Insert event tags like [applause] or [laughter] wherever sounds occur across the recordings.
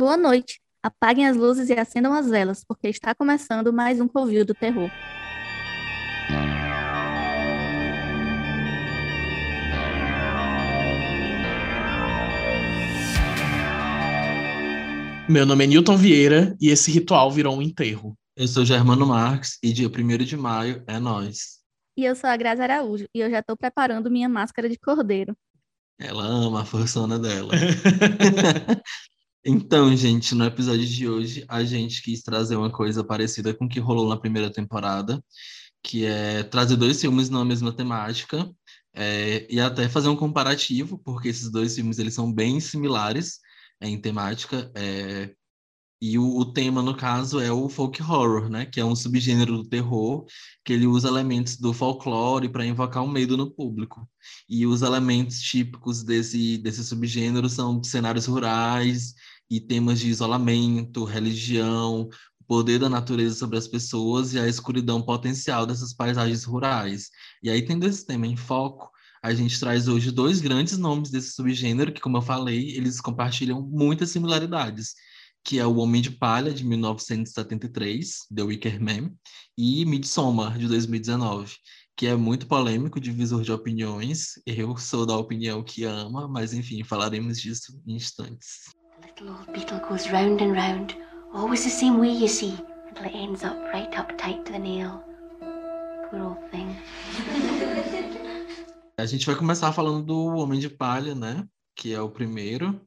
Boa noite. Apaguem as luzes e acendam as velas, porque está começando mais um Covil do Terror. Meu nome é Newton Vieira e esse ritual virou um enterro. Eu sou Germano Marques e dia 1 de maio é nós. E eu sou a Grazi Araújo e eu já estou preparando minha máscara de cordeiro. Ela ama a forçona dela. [laughs] então, gente, no episódio de hoje, a gente quis trazer uma coisa parecida com o que rolou na primeira temporada, que é trazer dois filmes na mesma temática é, e até fazer um comparativo, porque esses dois filmes eles são bem similares é, em temática. É, e o, o, tema, no caso, é o folk horror, né? Que é um subgênero do terror que ele usa elementos do folclore para invocar o um medo no público. E os elementos típicos desse, desse subgênero são cenários rurais e temas de isolamento, religião, o poder da natureza sobre as pessoas e a escuridão potencial dessas paisagens rurais. E aí, tendo esse tema em foco, a gente traz hoje dois grandes nomes desse subgênero que, como eu falei, eles compartilham muitas similaridades que é O Homem de Palha, de 1973, The Wicker Man, e Midsommar, de 2019, que é muito polêmico, divisor de opiniões. Eu sou da opinião que ama, mas enfim, falaremos disso em instantes. Little old beetle goes round and round, always the same way, you see, until it ends up right up tight to the nail. Poor old thing. A gente vai começar falando do Homem de Palha, né? Que é o primeiro.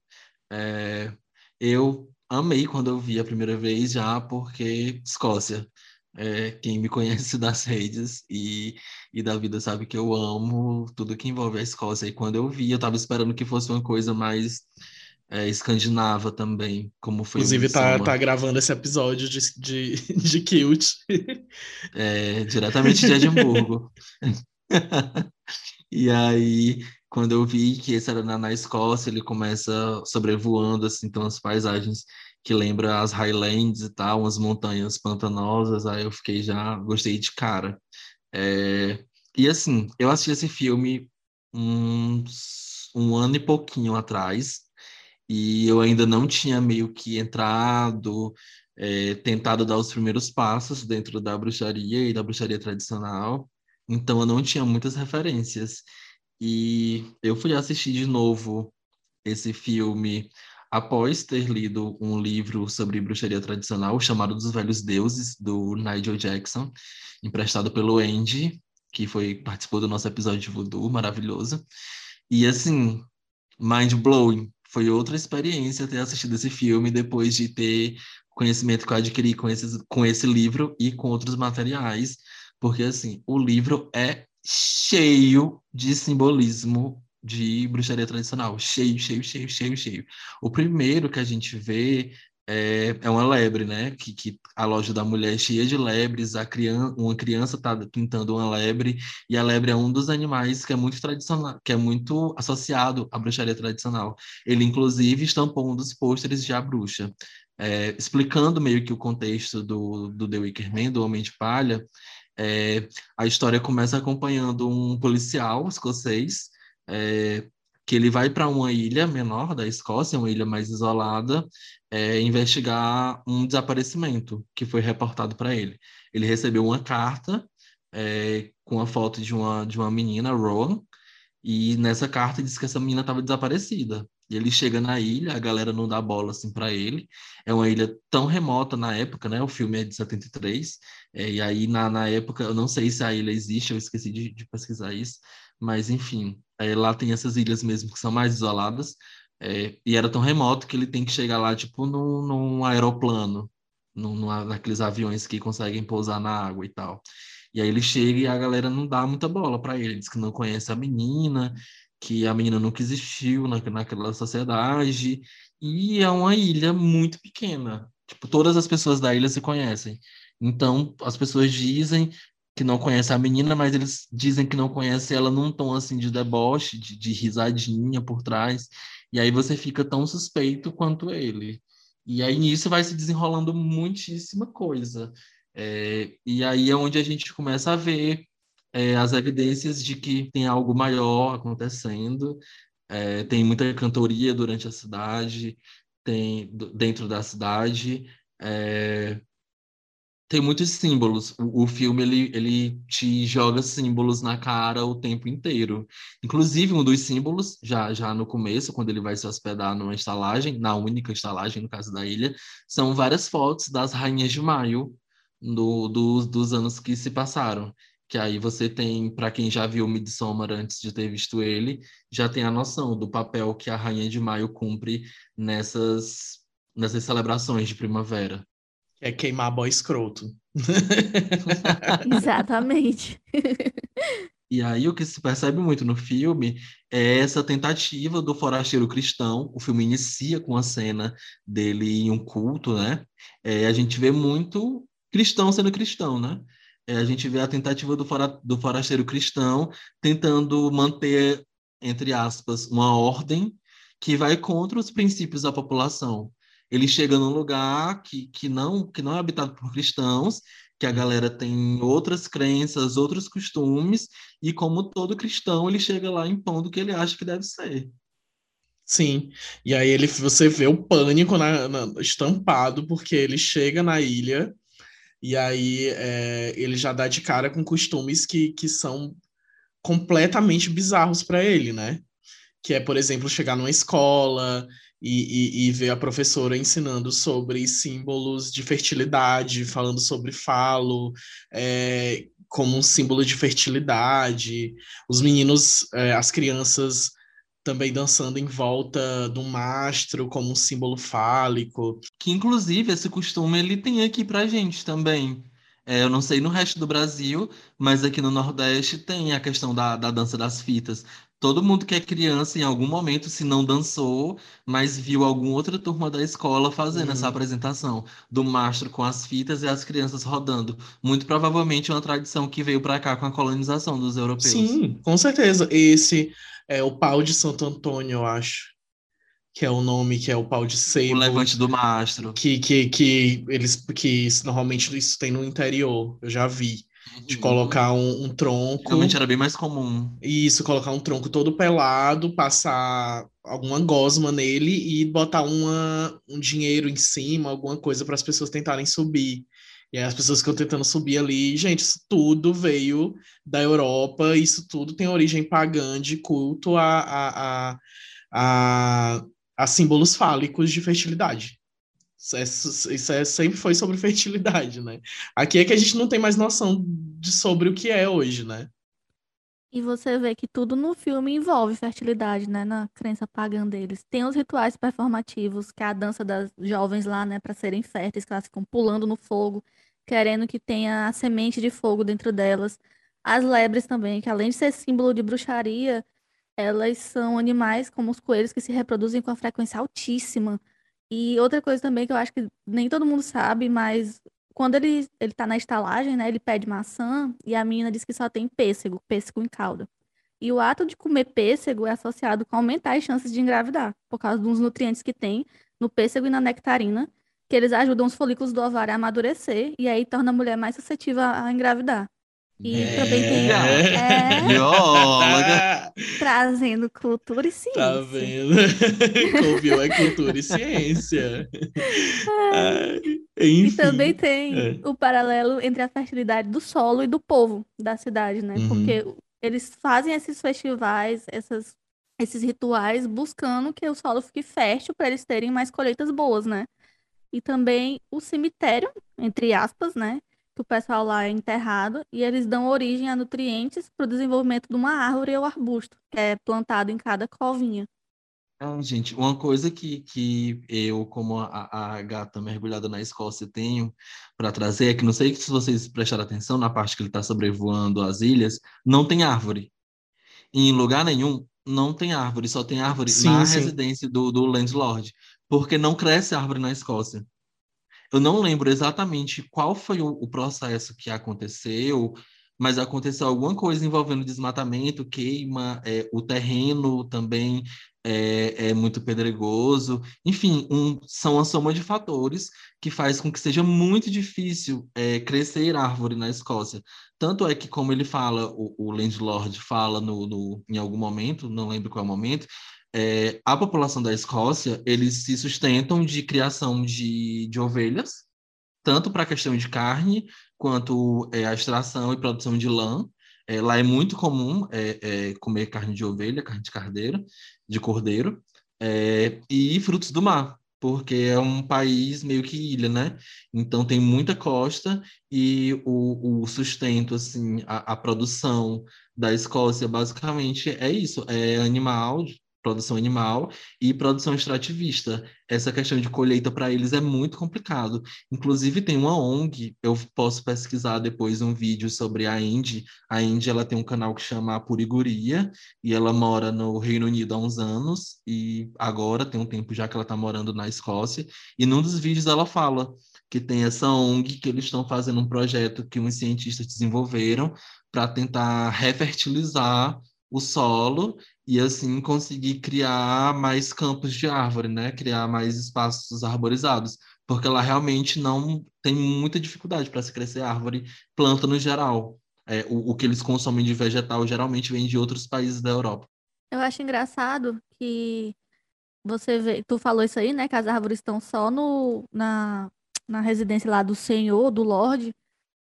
É... Eu amei quando eu vi a primeira vez já, porque Escócia. É, quem me conhece [laughs] das redes e, e da vida sabe que eu amo tudo que envolve a Escócia. E quando eu vi, eu estava esperando que fosse uma coisa mais é, escandinava também, como foi Inclusive, tá, tá gravando esse episódio de, de, [laughs] de Kilt. [laughs] É, diretamente de Edimburgo. [laughs] e aí, quando eu vi que esse era na, na Escócia, ele começa sobrevoando, assim, então as paisagens que lembra as Highlands e tal, umas montanhas pantanosas, aí eu fiquei já, gostei de cara. É, e assim, eu assisti esse filme uns, um ano e pouquinho atrás, e eu ainda não tinha meio que entrado, é, tentado dar os primeiros passos dentro da bruxaria e da bruxaria tradicional, então eu não tinha muitas referências. E eu fui assistir de novo esse filme após ter lido um livro sobre bruxaria tradicional chamado Dos Velhos Deuses, do Nigel Jackson, emprestado pelo Andy, que foi participou do nosso episódio de voodoo, maravilhoso. E assim, mind blowing, foi outra experiência ter assistido esse filme depois de ter conhecimento que eu adquiri com, esses, com esse livro e com outros materiais, porque assim, o livro é cheio de simbolismo de bruxaria tradicional. Cheio, cheio, cheio, cheio, cheio. O primeiro que a gente vê é, é uma lebre, né? Que, que a loja da mulher é cheia de lebres, a criança, uma criança está pintando uma lebre, e a lebre é um dos animais que é muito tradicional, que é muito associado à bruxaria tradicional. Ele, inclusive, estampou um dos pôsteres de A Bruxa. É, explicando meio que o contexto do, do The Wicker Man, do Homem de Palha, é, a história começa acompanhando um policial escocês é, que ele vai para uma ilha menor da Escócia, uma ilha mais isolada, é, investigar um desaparecimento que foi reportado para ele. Ele recebeu uma carta é, com a foto de uma, de uma menina, Rowan, e nessa carta diz que essa menina estava desaparecida. E ele chega na ilha, a galera não dá bola assim para ele. É uma ilha tão remota na época, né? O filme é de 73. É, e aí, na, na época, eu não sei se a ilha existe, eu esqueci de, de pesquisar isso. Mas, enfim, é, lá tem essas ilhas mesmo que são mais isoladas. É, e era tão remoto que ele tem que chegar lá, tipo, num, num aeroplano, num, num, naqueles aviões que conseguem pousar na água e tal. E aí ele chega e a galera não dá muita bola para ele, diz que não conhece a menina, que a menina nunca existiu na, naquela sociedade, e é uma ilha muito pequena. Tipo, todas as pessoas da ilha se conhecem. Então, as pessoas dizem que não conhecem a menina, mas eles dizem que não conhecem ela num tom assim de deboche, de, de risadinha por trás. E aí você fica tão suspeito quanto ele. E aí nisso vai se desenrolando muitíssima coisa. É, e aí é onde a gente começa a ver é, as evidências de que tem algo maior acontecendo. É, tem muita cantoria durante a cidade, tem dentro da cidade. É, tem muitos símbolos. O, o, filme ele, ele te joga símbolos na cara o tempo inteiro. Inclusive, um dos símbolos, já, já no começo, quando ele vai se hospedar numa estalagem, na única estalagem, no caso da ilha, são várias fotos das rainhas de maio do, do, dos anos que se passaram. Que aí você tem, para quem já viu Midsommar antes de ter visto ele, já tem a noção do papel que a rainha de maio cumpre nessas, nessas celebrações de primavera. É queimar boy escroto. [laughs] Exatamente. E aí o que se percebe muito no filme é essa tentativa do forasteiro cristão. O filme inicia com a cena dele em um culto, né? É, a gente vê muito cristão sendo cristão, né? É, a gente vê a tentativa do, fora, do forasteiro cristão tentando manter, entre aspas, uma ordem que vai contra os princípios da população ele chega num lugar que, que, não, que não é habitado por cristãos, que a galera tem outras crenças, outros costumes, e como todo cristão, ele chega lá impondo o que ele acha que deve ser. Sim, e aí ele, você vê o pânico na, na, estampado, porque ele chega na ilha e aí é, ele já dá de cara com costumes que, que são completamente bizarros para ele, né? Que é, por exemplo, chegar numa escola e, e, e, ver a professora ensinando sobre símbolos de fertilidade, falando sobre falo é, como um símbolo de fertilidade, os meninos, é, as crianças também dançando em volta do mastro como um símbolo fálico. Que inclusive esse costume ele tem aqui pra gente também. É, eu não sei no resto do Brasil, mas aqui no Nordeste tem a questão da, da dança das fitas todo mundo que é criança, em algum momento, se não dançou, mas viu alguma outra turma da escola fazendo uhum. essa apresentação do mastro com as fitas e as crianças rodando. Muito provavelmente é uma tradição que veio para cá com a colonização dos europeus. Sim, com certeza. Esse é o pau de Santo Antônio, eu acho. Que é o nome, que é o pau de sebo. O levante do mastro. Que, que, que eles que normalmente isso tem no interior, eu já vi de colocar um, um, tronco. Realmente era bem mais comum. Isso, colocar um tronco todo pelado, passar alguma gosma nele e botar uma, um dinheiro em cima, alguma coisa para as pessoas tentarem subir. E aí as pessoas ficam tentando subir ali. Gente, isso tudo veio da Europa, isso tudo tem origem pagã de culto a, a, a, a, a símbolos fálicos de fertilidade. Isso, é, isso é, sempre foi sobre [laughs] fertilidade, né? Aqui é que a gente não tem mais noção de sobre o que é hoje, né? E você vê que tudo no filme envolve fertilidade, né? Na crença pagã deles. Tem os rituais performativos, que é a dança das jovens lá, né? Para serem férteis, que elas ficam pulando no fogo, querendo que tenha a semente de fogo dentro delas. As lebres também, que além de ser símbolo de bruxaria, elas são animais como os coelhos que se reproduzem com a frequência altíssima. E outra coisa também que eu acho que nem todo mundo sabe, mas quando ele, ele tá na estalagem, né, ele pede maçã e a menina diz que só tem pêssego, pêssego em calda. E o ato de comer pêssego é associado com aumentar as chances de engravidar, por causa dos nutrientes que tem no pêssego e na nectarina, que eles ajudam os folículos do ovário a amadurecer e aí torna a mulher mais suscetível a engravidar. E é... também tem. É... Bióloga! Trazendo cultura e tá ciência. Tá vendo? [laughs] Couviu é cultura e ciência. É. e também tem é. o paralelo entre a fertilidade do solo e do povo da cidade, né? Uhum. Porque eles fazem esses festivais, essas, esses rituais, buscando que o solo fique fértil para eles terem mais colheitas boas, né? E também o cemitério, entre aspas, né? Que o pessoal lá é enterrado e eles dão origem a nutrientes para o desenvolvimento de uma árvore ou arbusto, que é plantado em cada covinha. Ah, gente, uma coisa que, que eu, como a, a gata mergulhada na Escócia, tenho para trazer é que não sei se vocês prestaram atenção na parte que ele está sobrevoando as ilhas, não tem árvore. Em lugar nenhum, não tem árvore, só tem árvore sim, na sim. residência do, do landlord, porque não cresce árvore na Escócia. Eu não lembro exatamente qual foi o, o processo que aconteceu, mas aconteceu alguma coisa envolvendo desmatamento, queima, é, o terreno também é, é muito pedregoso. Enfim, um, são a soma de fatores que faz com que seja muito difícil é, crescer árvore na Escócia. Tanto é que, como ele fala, o, o landlord fala no, no, em algum momento, não lembro qual momento, é, a população da Escócia, eles se sustentam de criação de, de ovelhas, tanto para a questão de carne, quanto é, a extração e produção de lã. É, lá é muito comum é, é, comer carne de ovelha, carne de carneiro, de cordeiro, é, e frutos do mar, porque é um país meio que ilha, né? Então tem muita costa e o, o sustento, assim, a, a produção da Escócia basicamente é isso, é animal, produção animal e produção extrativista. Essa questão de colheita para eles é muito complicado. Inclusive tem uma ONG, eu posso pesquisar depois um vídeo sobre a Indy. A Indy ela tem um canal que chama Puriguria e ela mora no Reino Unido há uns anos e agora tem um tempo já que ela está morando na Escócia. E num dos vídeos ela fala que tem essa ONG que eles estão fazendo um projeto que uns cientistas desenvolveram para tentar refertilizar o solo e assim conseguir criar mais campos de árvore, né? Criar mais espaços arborizados, porque lá realmente não tem muita dificuldade para se crescer árvore, planta no geral. É, o, o que eles consomem de vegetal geralmente vem de outros países da Europa. Eu acho engraçado que você vê, tu falou isso aí, né? Que as árvores estão só no, na, na residência lá do senhor, do Lorde,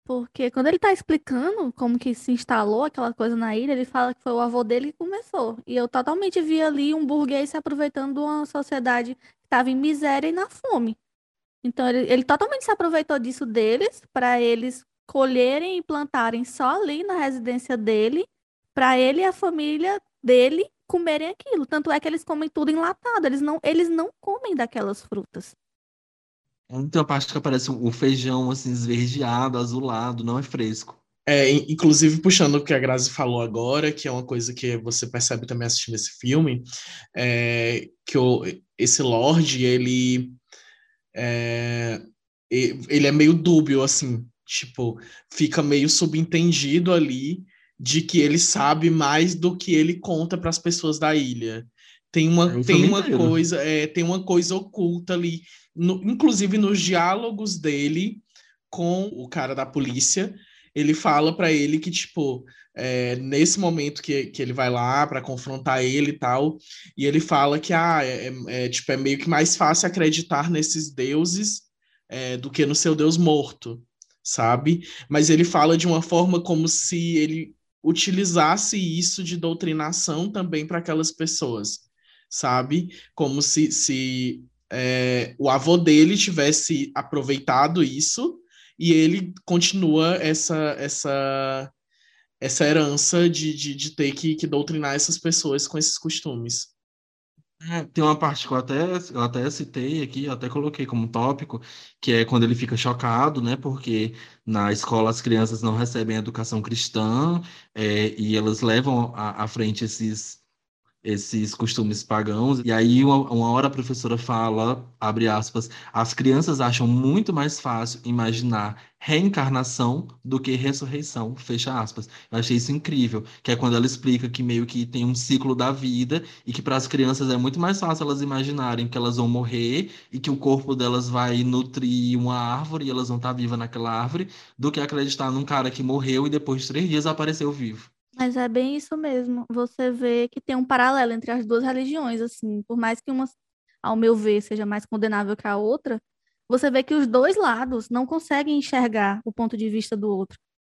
porque quando ele tá explicando como que se instalou aquela coisa na ilha, ele fala que foi o avô dele que começou. E eu totalmente vi ali um burguês se aproveitando de uma sociedade que estava em miséria e na fome. Então ele, ele totalmente se aproveitou disso deles para eles colherem e plantarem só ali na residência dele, para ele e a família dele comerem aquilo. Tanto é que eles comem tudo enlatado, eles não, eles não comem daquelas frutas. Tem uma parte que aparece o feijão assim esverdeado, azulado, não é fresco. É, inclusive puxando o que a Grazi falou agora, que é uma coisa que você percebe também assistindo esse filme, é que o, esse Lorde, ele é, ele é meio dúbio, assim, tipo, fica meio subentendido ali de que ele sabe mais do que ele conta para as pessoas da ilha. Tem uma, é tem uma coisa, é, tem uma coisa oculta ali no, inclusive nos diálogos dele com o cara da polícia, ele fala para ele que, tipo, é, nesse momento que, que ele vai lá para confrontar ele e tal, e ele fala que ah, é, é, é, tipo, é meio que mais fácil acreditar nesses deuses é, do que no seu Deus morto, sabe? Mas ele fala de uma forma como se ele utilizasse isso de doutrinação também para aquelas pessoas, sabe? Como se, se é, o avô dele tivesse aproveitado isso e ele continua essa essa essa herança de, de, de ter que, que doutrinar essas pessoas com esses costumes. É, tem uma parte que eu até, eu até citei aqui, até coloquei como tópico, que é quando ele fica chocado, né? Porque na escola as crianças não recebem educação cristã é, e elas levam à, à frente esses esses costumes pagãos. E aí, uma, uma, hora a professora fala, abre aspas, as crianças acham muito mais fácil imaginar reencarnação do que ressurreição, fecha aspas. Eu achei isso incrível, que é quando ela explica que meio que tem um ciclo da vida e que para as crianças é muito mais fácil elas imaginarem que elas vão morrer e que o corpo delas vai nutrir uma árvore e elas vão estar vivas naquela árvore, do que acreditar num cara que morreu e depois de três dias apareceu vivo. Mas é bem isso mesmo. Você vê que tem um paralelo entre as duas religiões, assim. Por mais que uma, ao meu ver, seja mais condenável que a outra, você vê que os dois lados não conseguem enxergar o ponto de vista do outro.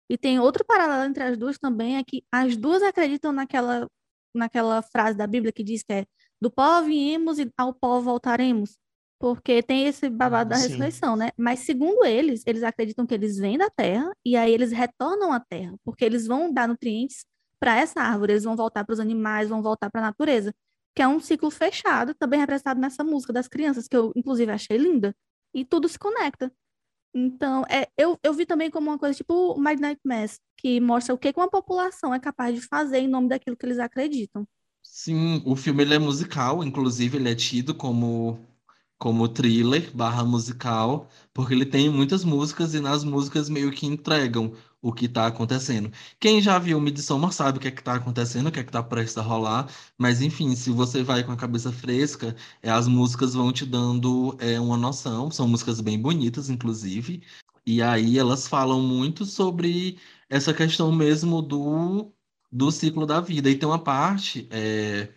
E tem outro paralelo entre as duas também, é que as duas acreditam naquela, naquela frase da Bíblia que diz que é do pó viemos e ao pó voltaremos. Porque tem esse babado da ressurreição, né? Mas segundo eles, eles acreditam que eles vêm da terra e aí eles retornam à terra, porque eles vão dar nutrientes para essa árvore, eles vão voltar para os animais, vão voltar para a natureza, que é um ciclo fechado, também representado nessa música das crianças, que eu inclusive achei linda, e tudo se conecta. Então, é, eu, eu vi também como uma coisa tipo Midnight Mass, que mostra o que uma população é capaz de fazer em nome daquilo que eles acreditam. Sim, o filme ele é musical, inclusive ele é tido como como thriller barra musical, porque ele tem muitas músicas e nas músicas meio que entregam o que está acontecendo. Quem já viu Midsommar sabe o que é que está acontecendo, o que é que está prestes a rolar, mas enfim, se você vai com a cabeça fresca, é, as músicas vão te dando é, uma noção, são músicas bem bonitas, inclusive, e aí elas falam muito sobre essa questão mesmo do, do ciclo da vida. E tem uma parte... É,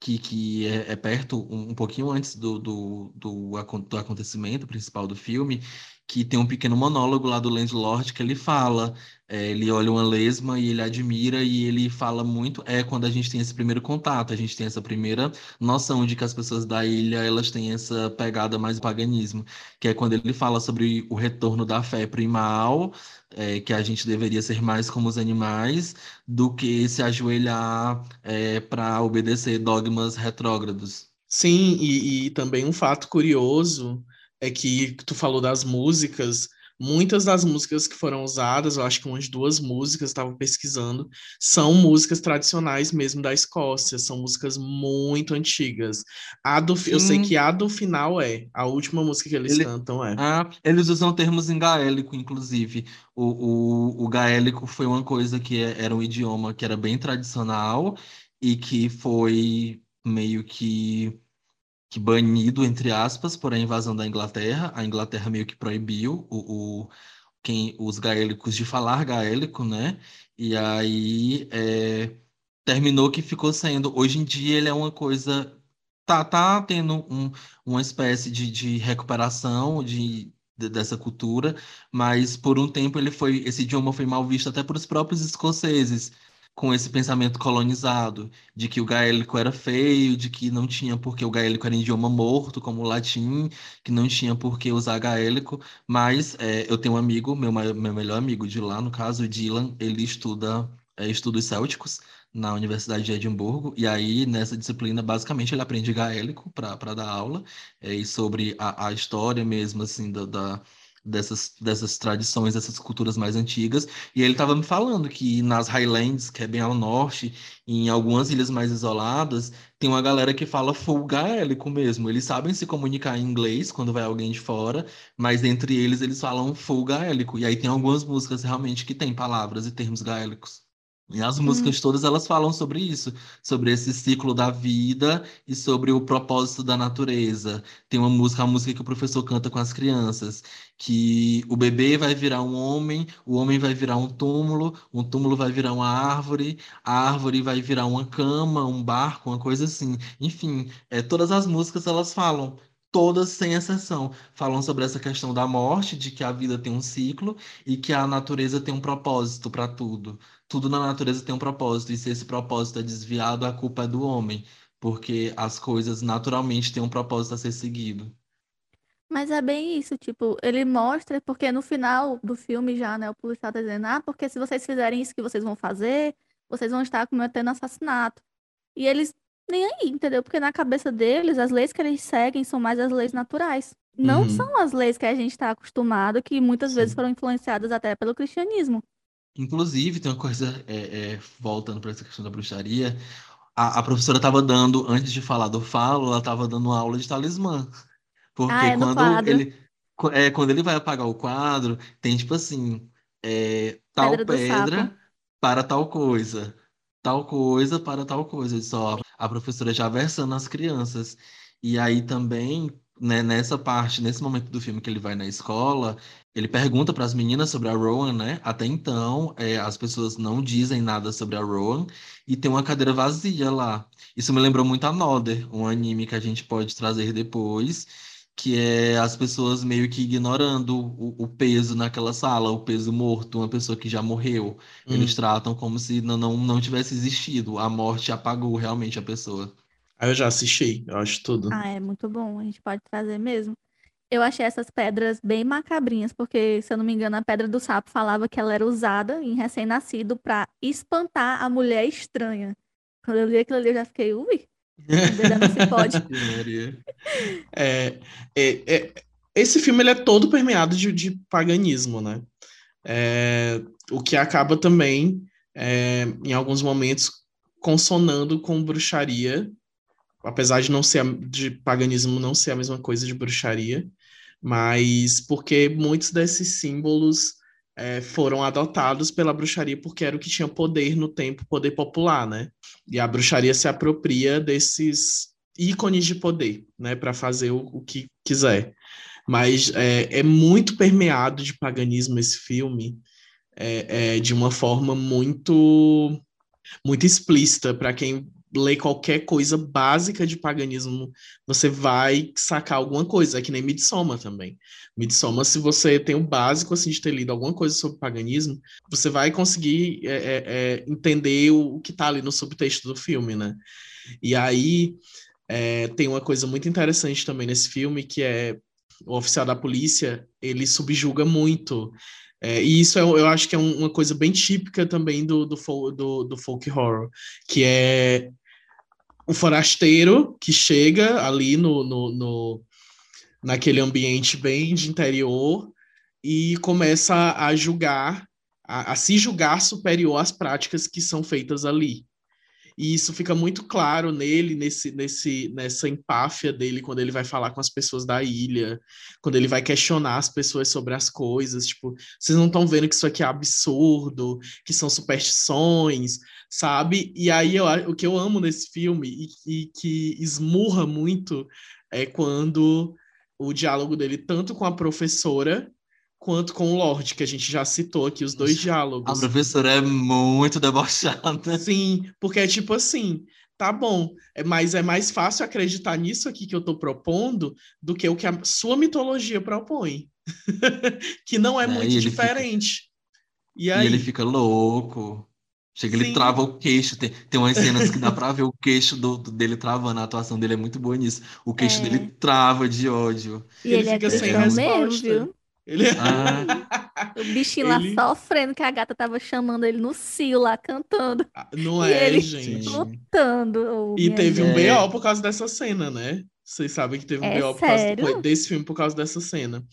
que, que é, é perto, um, um, pouquinho antes do, do, do, do acontecimento principal do filme, que tem um pequeno monólogo lá do Landlord que ele fala, é, ele olha uma lesma e ele admira e ele fala muito, é quando a gente tem esse primeiro contato, a gente tem essa primeira noção de que as pessoas da ilha, elas têm essa pegada mais paganismo, que é quando ele fala sobre o retorno da fé primal, é, que a gente deveria ser mais como os animais, do que se ajoelhar é, para obedecer dogmas retrógrados. Sim, e, e também um fato curioso é que tu falou das músicas, muitas das músicas que foram usadas, eu acho que umas duas músicas, estava pesquisando, são músicas tradicionais mesmo da Escócia, são músicas muito antigas. A do, eu sei que a do final é, a última música que eles Ele, cantam é. Ah, eles usam termos em gaélico, inclusive. O, o, o gaélico foi uma coisa que é, era um idioma que era bem tradicional e que foi meio que que banido, entre aspas, por a invasão da Inglaterra. A Inglaterra meio que proibiu o, o quem, os gaélicos de falar gaélico, né? E aí é, terminou que ficou sendo. Hoje em dia ele é uma coisa. Tá, tá tendo um, uma espécie de, de recuperação de, de, dessa cultura, mas por um tempo ele foi. Esse idioma foi mal visto até por os próprios escoceses com esse pensamento colonizado de que o gaélico era feio, de que não tinha por que o gaélico era idioma morto, como o latim, que não tinha por que usar gaélico, mas é, eu tenho um amigo, meu, meu melhor amigo de lá, no caso, o Dylan, ele estuda é, estudos célticos na Universidade de Edimburgo, e aí nessa disciplina, basicamente, ele aprende gaélico para dar aula, é, e sobre a, a história mesmo, assim, da, da dessas, dessas tradições, dessas culturas mais antigas. E ele estava me falando que nas Highlands, que é bem ao norte, em algumas ilhas mais isoladas, tem uma galera que fala full gaélico mesmo. Eles sabem se comunicar em inglês quando vai alguém de fora, mas entre eles eles falam full gaélico. E aí tem algumas músicas realmente que têm palavras e termos gaélicos. E as músicas hum. todas elas falam sobre isso, sobre esse ciclo da vida e sobre o propósito da natureza. Tem uma música, a música que o professor canta com as crianças, que o bebê vai virar um homem, o homem vai virar um túmulo, um túmulo vai virar uma árvore, a árvore vai virar uma cama, um barco, uma coisa assim. Enfim, é, todas as músicas elas falam todas sem exceção, falam sobre essa questão da morte, de que a vida tem um ciclo e que a natureza tem um propósito para tudo tudo na natureza tem um propósito, e se esse propósito é desviado, a culpa é do homem, porque as coisas naturalmente têm um propósito a ser seguido. Mas é bem isso, tipo, ele mostra, porque no final do filme já, né, o policial tá dizendo, ah, porque se vocês fizerem isso que vocês vão fazer, vocês vão estar cometendo assassinato. E eles nem aí, entendeu? Porque na cabeça deles, as leis que eles seguem são mais as leis naturais. Não uhum. são as leis que a gente está acostumado, que muitas Sim. vezes foram influenciadas até pelo cristianismo. Inclusive, tem uma coisa, é, é, voltando para essa questão da bruxaria, a, a professora estava dando, antes de falar do falo, ela estava dando uma aula de talismã. Porque ah, é quando ele é, quando ele vai apagar o quadro, tem tipo assim, é, tal pedra, pedra para tal coisa, tal coisa para tal coisa. Só a professora já versando as crianças. E aí também né, nessa parte, nesse momento do filme que ele vai na escola, ele pergunta para as meninas sobre a Rowan, né? Até então, é, as pessoas não dizem nada sobre a Rowan e tem uma cadeira vazia lá. Isso me lembrou muito a Nodder, um anime que a gente pode trazer depois, que é as pessoas meio que ignorando o, o peso naquela sala, o peso morto, uma pessoa que já morreu. Hum. Eles tratam como se não, não, não tivesse existido. A morte apagou realmente a pessoa. Ah, eu já assisti, eu acho tudo. Ah, é muito bom, a gente pode trazer mesmo. Eu achei essas pedras bem macabrinhas, porque, se eu não me engano, a pedra do sapo falava que ela era usada em recém-nascido para espantar a mulher estranha. Quando eu li aquilo ali, eu já fiquei, ui, pode. [laughs] é, é, é, esse filme ele é todo permeado de, de paganismo, né? É, o que acaba também, é, em alguns momentos, consonando com bruxaria apesar de não ser de paganismo não ser a mesma coisa de bruxaria, mas porque muitos desses símbolos é, foram adotados pela bruxaria porque era o que tinha poder no tempo, poder popular, né? E a bruxaria se apropria desses ícones de poder, né, para fazer o, o, que quiser. Mas é, é, muito permeado de paganismo esse filme, é, é de uma forma muito muito explícita para quem lê qualquer coisa básica de paganismo, você vai sacar alguma coisa. É que nem Midsommar também. Midsommar, se você tem o básico assim, de ter lido alguma coisa sobre paganismo, você vai conseguir é, é, é entender o, que está ali no subtexto do filme, né? E aí é, tem uma coisa muito interessante também nesse filme, que é o oficial da polícia, ele subjuga muito é, e isso é, eu acho que é uma coisa bem típica também do, do, do, do folk horror, que é o forasteiro que chega ali no, no, no, naquele ambiente bem de interior e começa a julgar, a, a se julgar superior às práticas que são feitas ali. E isso fica muito claro nele, nesse, nesse, nessa empáfia dele, quando ele vai falar com as pessoas da ilha, quando ele vai questionar as pessoas sobre as coisas. Tipo, vocês não estão vendo que isso aqui é absurdo, que são superstições, sabe? E aí eu, o que eu amo nesse filme e, e que esmurra muito é quando o diálogo dele, tanto com a professora quanto com o Lorde, que a gente já citou aqui, os dois diálogos. A professora é muito debochada. Sim, porque é tipo assim, tá bom, é, mas é mais fácil acreditar nisso aqui que eu tô propondo do que o que a sua mitologia propõe. [laughs] que não é, é muito diferente. Fica... E, aí... e ele fica louco. Chega, Sim. ele trava o queixo. Tem, tem umas cenas que dá pra [laughs] ver o queixo do, dele travando. A atuação dele é muito boa nisso. O queixo é. dele trava de ódio. E ele, ele é fica sem resposta. Mesmo, viu? Ele... Ah. o bichinho ele... lá sofrendo, que a gata tava chamando ele no cio lá, cantando. Ah, não e é, ele gente. lutando. Oh, e teve um BO por causa dessa cena, né? Vocês sabem que teve um é BO por causa desse filme por causa dessa cena.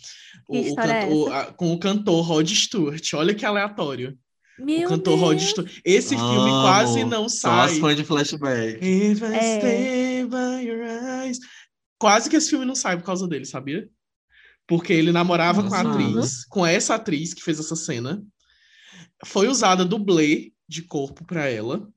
O, o cantor, é a, com o cantor Rod Stewart. Olha que aleatório. Meu o cantor Deus. Rod Stewart. Esse Amo. filme quase não sai. Só fãs de flashback. If I é. stay by your eyes. Quase que esse filme não sai por causa dele, sabia? Porque ele namorava Nossa. com a atriz, com essa atriz que fez essa cena. Foi usada dublê de corpo para ela.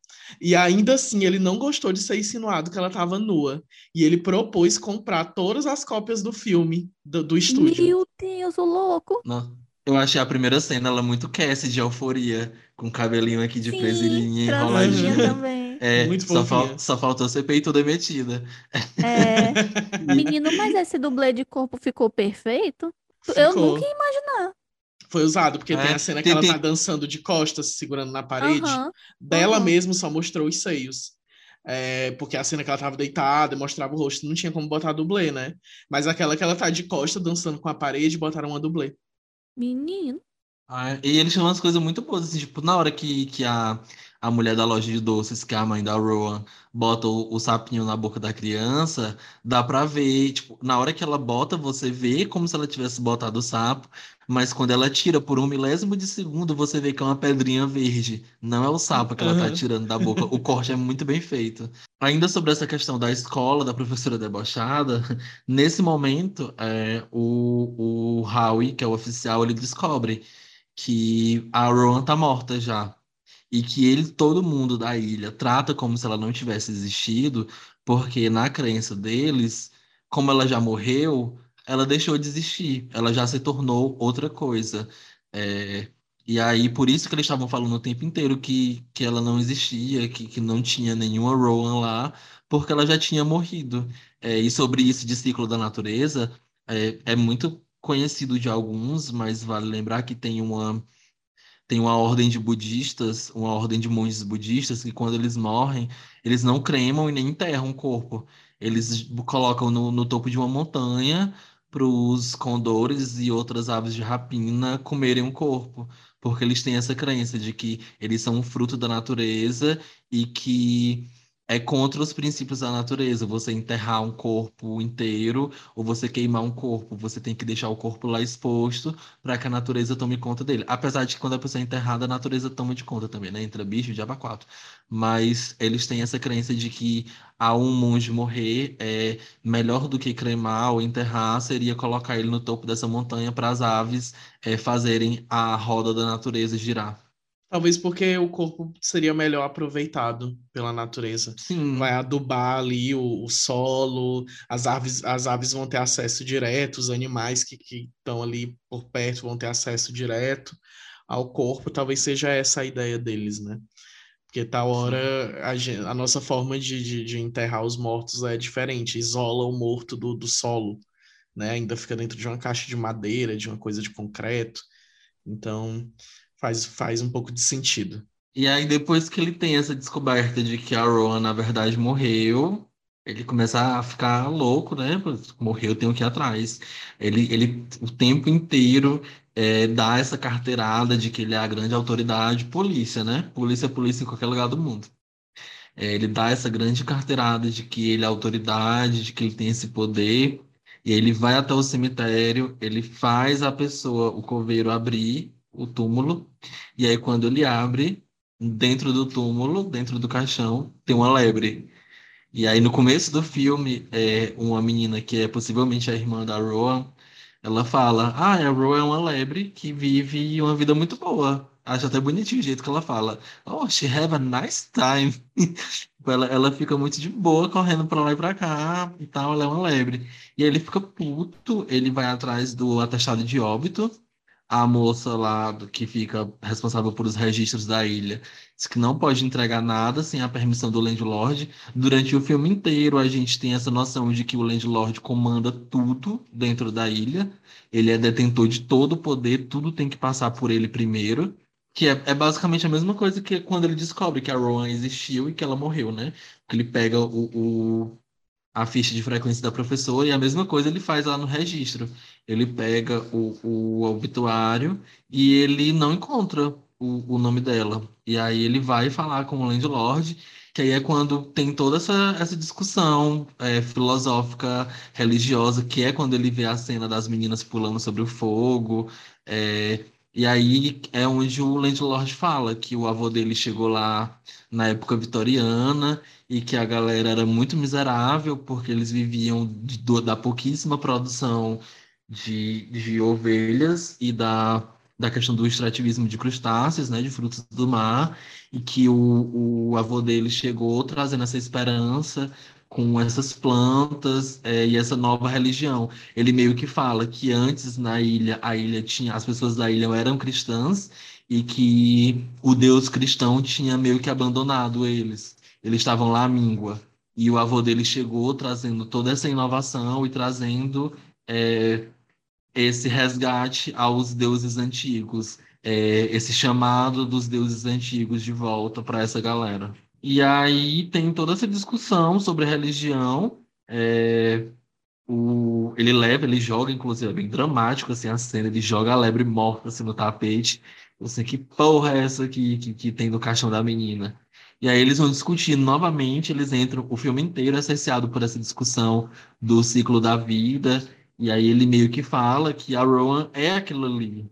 E ainda assim, ele não gostou de ser insinuado que ela estava nua. E ele propôs comprar todas as cópias do filme do, do estúdio. Meu Deus, o louco! Não. Eu achei a primeira cena ela muito Cassie de euforia, com o cabelinho aqui de presilhinha enroladinho. também. É, Muito só, fal só faltou ser peito demitida. É. [laughs] Menino, mas esse dublê de corpo ficou perfeito? Ficou. Eu nunca ia imaginar. Foi usado, porque é. tem a cena que tem, ela tem... tá dançando de costas, segurando na parede. Dela mesmo só mostrou os seios. É, porque a cena que ela tava deitada, mostrava o rosto, não tinha como botar dublê, né? Mas aquela que ela tá de costas, dançando com a parede, botaram uma dublê. Menino. Ah, e eles tinham umas coisas muito boas, assim, tipo, na hora que, que a, a mulher da loja de doces, que é a mãe da Rowan, bota o, o, sapinho na boca da criança, dá pra ver, tipo, na hora que ela bota, você vê como se ela tivesse botado o sapo, mas quando ela tira por um milésimo de segundo, você vê que é uma pedrinha verde. Não é o sapo que ela tá tirando da boca. O corte é muito bem feito. Ainda sobre essa questão da escola, da professora debochada, [laughs] nesse momento, é, o, o Howie, que é o oficial, ele descobre que a Rowan tá morta já e que ele, todo mundo da ilha, trata como se ela não tivesse existido, porque na crença deles, como ela já morreu, ela deixou de existir, ela já se tornou outra coisa. É, e aí, por isso que eles estavam falando o tempo inteiro que, que ela não existia, que, que não tinha nenhuma Rowan lá, porque ela já tinha morrido. É, e sobre isso de ciclo da natureza, é, é muito conhecido de alguns, mas vale lembrar que tem uma tem uma ordem de budistas, uma ordem de monges budistas, que quando eles morrem, eles não cremam e nem enterram o corpo. Eles colocam no, no topo de uma montanha para os condores e outras aves de rapina comerem o corpo, porque eles têm essa crença de que eles são um fruto da natureza e que é contra os princípios da natureza. Você enterrar um corpo inteiro ou você queimar um corpo. Você tem que deixar o corpo lá exposto para que a natureza tome conta dele. Apesar de que quando a pessoa é enterrada, a natureza toma de conta também, né? Entra bicho, diabo quatro. Mas eles têm essa crença de que a um monge morrer é melhor do que cremar ou enterrar seria colocar ele no topo dessa montanha para as aves é, fazerem a roda da natureza girar. Talvez porque o corpo seria melhor aproveitado pela natureza. Sim. Vai adubar ali o, o, solo, as aves, as aves vão ter acesso direto, os animais que estão ali por perto vão ter acesso direto ao corpo. Talvez seja essa a ideia deles, né? Porque tal hora a, gente, a nossa forma de, de, de, enterrar os mortos é diferente, isola o morto do, do solo, né? Ainda fica dentro de uma caixa de madeira, de uma coisa de concreto. Então faz, faz um pouco de sentido. E aí, depois que ele tem essa descoberta de que a Rowan, na verdade, morreu, ele começa a ficar louco, né? Morreu, tenho que ir atrás. Ele, ele o tempo inteiro é, dá essa carteirada de que ele é a grande autoridade, polícia, né? Polícia é polícia em qualquer lugar do mundo. É, ele dá essa grande carteirada de que ele é autoridade, de que ele tem esse poder, e ele vai até o cemitério, ele faz a pessoa, o coveiro, abrir o túmulo, e aí quando ele abre, dentro do túmulo, dentro do caixão, tem uma lebre. E aí no começo do filme, é, uma menina que é possivelmente a irmã da Rowan, ela fala: Ah, a Rowan é uma lebre que vive uma vida muito boa. Acho até bonitinho o jeito que ela fala. Oh, she have a nice time. [laughs] ela, ela fica muito de boa correndo pra lá e pra cá e tal. Ela é uma lebre. E aí ele fica puto, ele vai atrás do atestado de óbito a moça lá que fica responsável por os registros da ilha diz que não pode entregar nada sem a permissão do landlord. Durante o filme inteiro, a gente tem essa noção de que o landlord comanda tudo dentro da ilha. Ele é detentor de todo o poder, tudo tem que passar por ele primeiro. Que é, é basicamente a mesma coisa que quando ele descobre que a Rowan existiu e que ela morreu, né? Ele pega o, o a ficha de frequência da professora e a mesma coisa ele faz lá no registro. Ele pega o, o obituário e ele não encontra o, o nome dela. E aí ele vai falar com o landlord, que aí é quando tem toda essa, essa discussão é, filosófica, religiosa, que é quando ele vê a cena das meninas pulando sobre o fogo. É, e aí é onde o landlord fala que o avô dele chegou lá na época vitoriana e que a galera era muito miserável porque eles viviam de, da pouquíssima produção de, de ovelhas e da, da questão do extrativismo de crustáceos, né, de frutos do mar, e que o, o avô dele chegou trazendo essa esperança com essas plantas é, e essa nova religião. Ele meio que fala que antes na ilha, a ilha tinha, as pessoas da ilha eram cristãs e que o Deus cristão tinha meio que abandonado eles eles estavam lá à míngua. E o avô dele chegou trazendo toda essa inovação e trazendo é, esse resgate aos deuses antigos, é, esse chamado dos deuses antigos de volta para essa galera. E aí tem toda essa discussão sobre religião. É, o, ele leva, ele joga, inclusive, é bem dramático assim, a cena, ele joga a lebre morta assim, no tapete. Você, que porra é essa que, que, que tem no caixão da menina? E aí eles vão discutir novamente, eles entram, o filme inteiro é cerceado por essa discussão do ciclo da vida, e aí ele meio que fala que a Rowan é aquilo ali.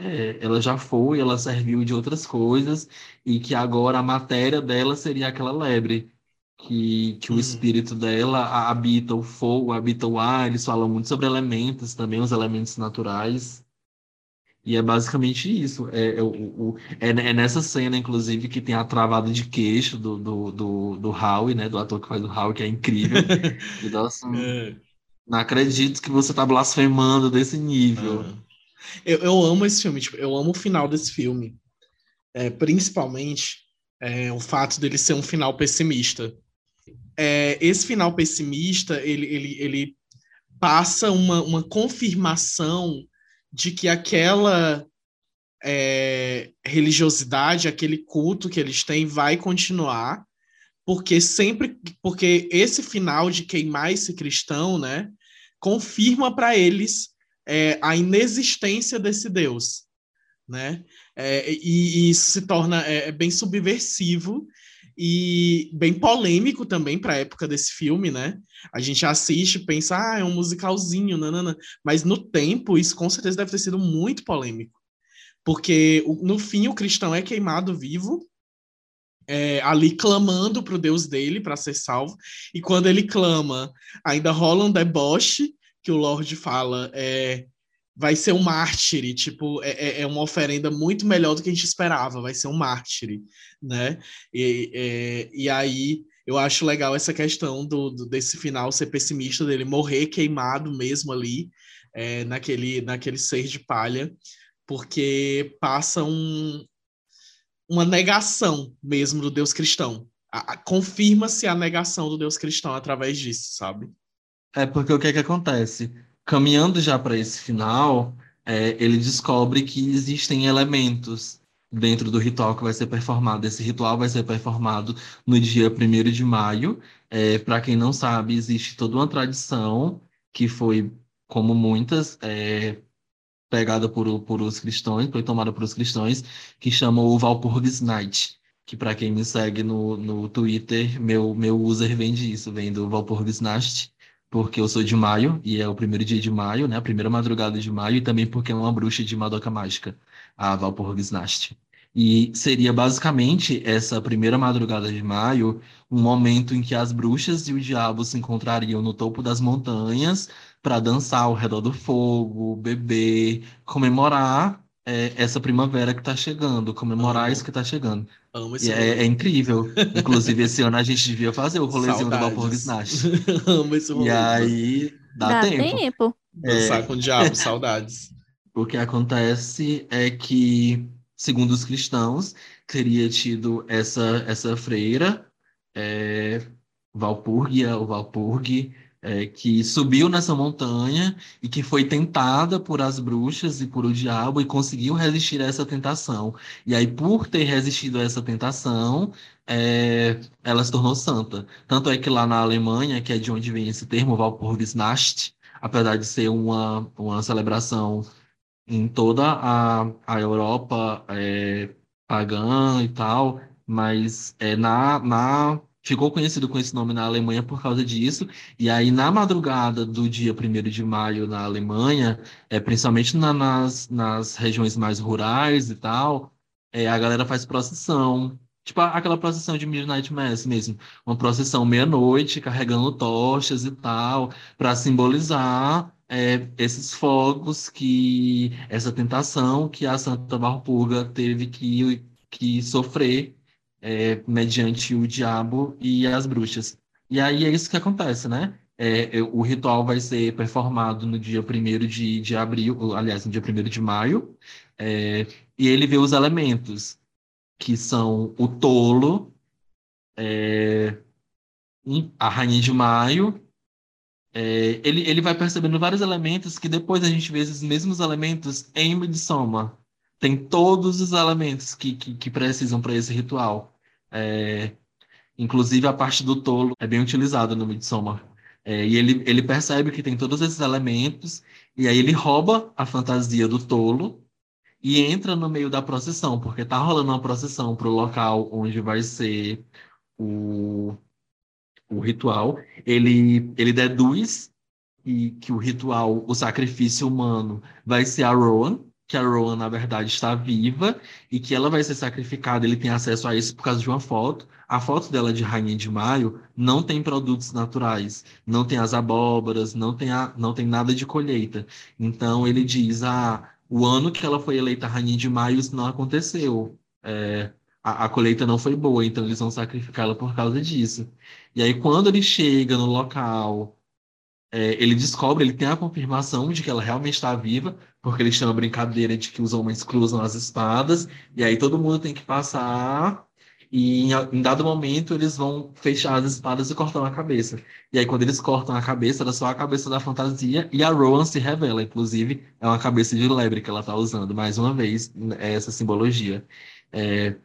É, ela já foi, ela serviu de outras coisas, e que agora a matéria dela seria aquela lebre. Que, que o uhum. espírito dela habita o fogo, habita o ar, eles falam muito sobre elementos também, os elementos naturais. E é basicamente isso. É, é, o, o, é, é, nessa cena, inclusive, que tem a travada de queixo do, do, do, do Howie, né? Do ator que faz o Howie, que é incrível. [laughs] e nossa, é. não acredito que você tá blasfemando desse nível. Ah. Eu, eu amo esse filme, tipo, eu amo o final desse filme. É, principalmente é, o fato dele ser um final pessimista. É, esse final pessimista, ele, ele, ele passa uma, uma confirmação de que aquela é, religiosidade, aquele culto que eles têm vai continuar, porque sempre, porque esse final de queimar esse cristão, né, confirma para eles é, a inexistência desse Deus, né, é, e, e, isso se torna é, é bem subversivo e bem polêmico também para a época desse filme, né? A gente assiste pensa, ah, é um musicalzinho, nanana. mas no tempo isso com certeza deve ter sido muito polêmico, porque no fim o cristão é queimado vivo, é, ali clamando para o Deus dele para ser salvo, e quando ele clama, ainda rola um deboche que o Lorde fala, é, vai ser um mártir, tipo, é, é, é uma oferenda muito melhor do que a gente esperava, vai ser um mártir, né? E, é, e aí eu acho legal essa questão do, do, desse final ser pessimista, dele morrer queimado mesmo ali, é, naquele, naquele ser de palha, porque passa um, uma negação mesmo do Deus cristão. Confirma-se a negação do Deus cristão através disso, sabe? É porque o que é que acontece? Caminhando já para esse final, é, ele descobre que existem elementos dentro do ritual que vai ser performado. Esse ritual vai ser performado no dia 1 de maio. É, para quem não sabe, existe toda uma tradição que foi, como muitas, é, pegada por, por os cristãos, foi tomada por os cristãos, que chamam o Walpurgisnacht, que para quem me segue no, no Twitter, meu, meu user vem disso, vem do Walpurgisnacht, porque eu sou de maio, e é o primeiro dia de maio, né, a primeira madrugada de maio, e também porque é uma bruxa de Madoka Mágica, a Walpurgisnacht. E seria basicamente essa primeira madrugada de maio um momento em que as bruxas e o diabo se encontrariam no topo das montanhas para dançar ao redor do fogo, beber, comemorar é, essa primavera que está chegando, comemorar Amo. isso que está chegando. Amo esse e é, é, incrível. Inclusive, esse ano a gente devia fazer o rolezinho Saudades. do Vapor Snash. [laughs] Amo esse rolê. E aí, dá, dá tempo. tempo. Dançar é... com o diabo, saudades. O que acontece é que, segundo os cristãos, teria tido essa, essa freira, é, Valpurgia, ou Valpurgi, é, que subiu nessa montanha e que foi tentada por as bruxas e por o diabo e conseguiu resistir a essa tentação. E aí, por ter resistido a essa tentação, é, ela se tornou santa. Tanto é que lá na Alemanha, que é de onde vem esse termo, Walpurgisnacht, apesar de ser uma, uma celebração em toda a, a Europa é, pagã e tal, mas é, na, na ficou conhecido com esse nome na Alemanha por causa disso. E aí, na madrugada do dia 1 de maio na Alemanha, é, principalmente na, nas, nas regiões mais rurais e tal, é, a galera faz procissão. Tipo aquela procissão de Midnight Mass mesmo. Uma procissão meia-noite, carregando tochas e tal, para simbolizar é, esses fogos que. essa tentação que a Santa Barpurga teve que, que sofrer é, mediante o diabo e as bruxas. E aí é isso que acontece, né? É, o ritual vai ser performado no dia 1 de, de abril, aliás, no dia 1 de maio, é, e ele vê os elementos, que são o tolo, é, a rainha de maio, é, ele, ele vai percebendo vários elementos que depois a gente vê esses mesmos elementos em Midsommar. Tem todos os elementos que, que, que precisam para esse ritual. É, inclusive a parte do tolo é bem utilizada no Midsommar. É, e ele, ele percebe que tem todos esses elementos, e aí ele rouba a fantasia do tolo e entra no meio da procissão, porque tá rolando uma procissão para o local onde vai ser o, o ritual. Ele, ele deduz que, que o ritual, o sacrifício humano, vai ser a Rowan, que a Rowan, na verdade, está viva e que ela vai ser sacrificada. Ele tem acesso a isso por causa de uma foto. A foto dela de Rainha de Maio não tem produtos naturais, não tem as abóboras, não tem, a, não tem nada de colheita. Então ele diz: ah, o ano que ela foi eleita Rainha de Maio, isso não aconteceu. É, a, a, colheita não foi boa, então eles vão sacrificá-la por causa disso. E aí, quando ele chega no local, é, ele descobre, ele tem a confirmação de que ela realmente está viva, porque eles têm uma brincadeira de que os homens cruzam as espadas, e aí todo mundo tem que passar, e em, em dado momento eles vão fechar as espadas e cortar a cabeça. E aí quando eles cortam a cabeça, era só a cabeça da fantasia, e a Rowan se revela, inclusive é uma cabeça de lebre que ela está usando, mais uma vez, é essa simbologia. É,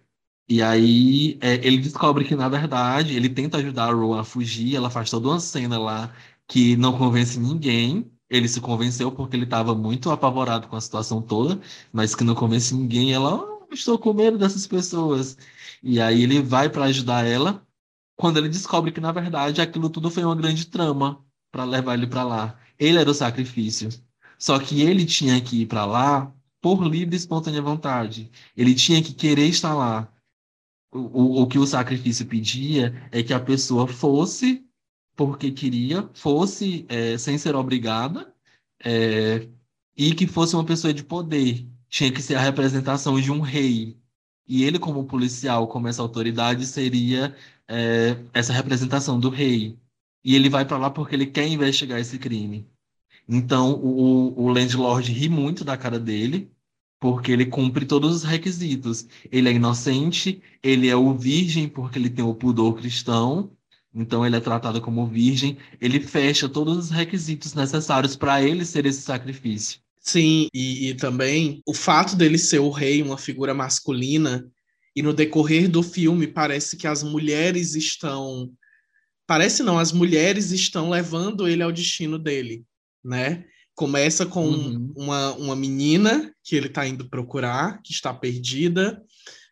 e aí é, ele descobre que, na verdade, ele tenta ajudar a Rowan a fugir, ela faz toda uma cena lá que não convence ninguém, ele se convenceu porque ele estava muito apavorado com a situação toda, mas que não convence ninguém. Ela, oh, estou com medo dessas pessoas. E aí ele vai para ajudar ela, quando ele descobre que na verdade aquilo tudo foi uma grande trama para levar ele para lá. Ele era o sacrifício. Só que ele tinha que ir para lá por livre e espontânea vontade. Ele tinha que querer estar lá. O, o, o que o sacrifício pedia é que a pessoa fosse porque queria, fosse é, sem ser obrigada, é, e que fosse uma pessoa de poder. Tinha que ser a representação de um rei. E ele, como policial, como essa autoridade, seria é, essa representação do rei. E ele vai para lá porque ele quer investigar esse crime. Então, o, o landlord ri muito da cara dele, porque ele cumpre todos os requisitos. Ele é inocente, ele é o virgem porque ele tem o pudor cristão, então ele é tratado como virgem, ele fecha todos os requisitos necessários para ele ser esse sacrifício. Sim, e, e, também o fato dele ser o rei, uma figura masculina, e no decorrer do filme parece que as mulheres estão. Parece não, as mulheres estão levando ele ao destino dele, né? Começa com uhum. uma, uma menina que ele está indo procurar, que está perdida.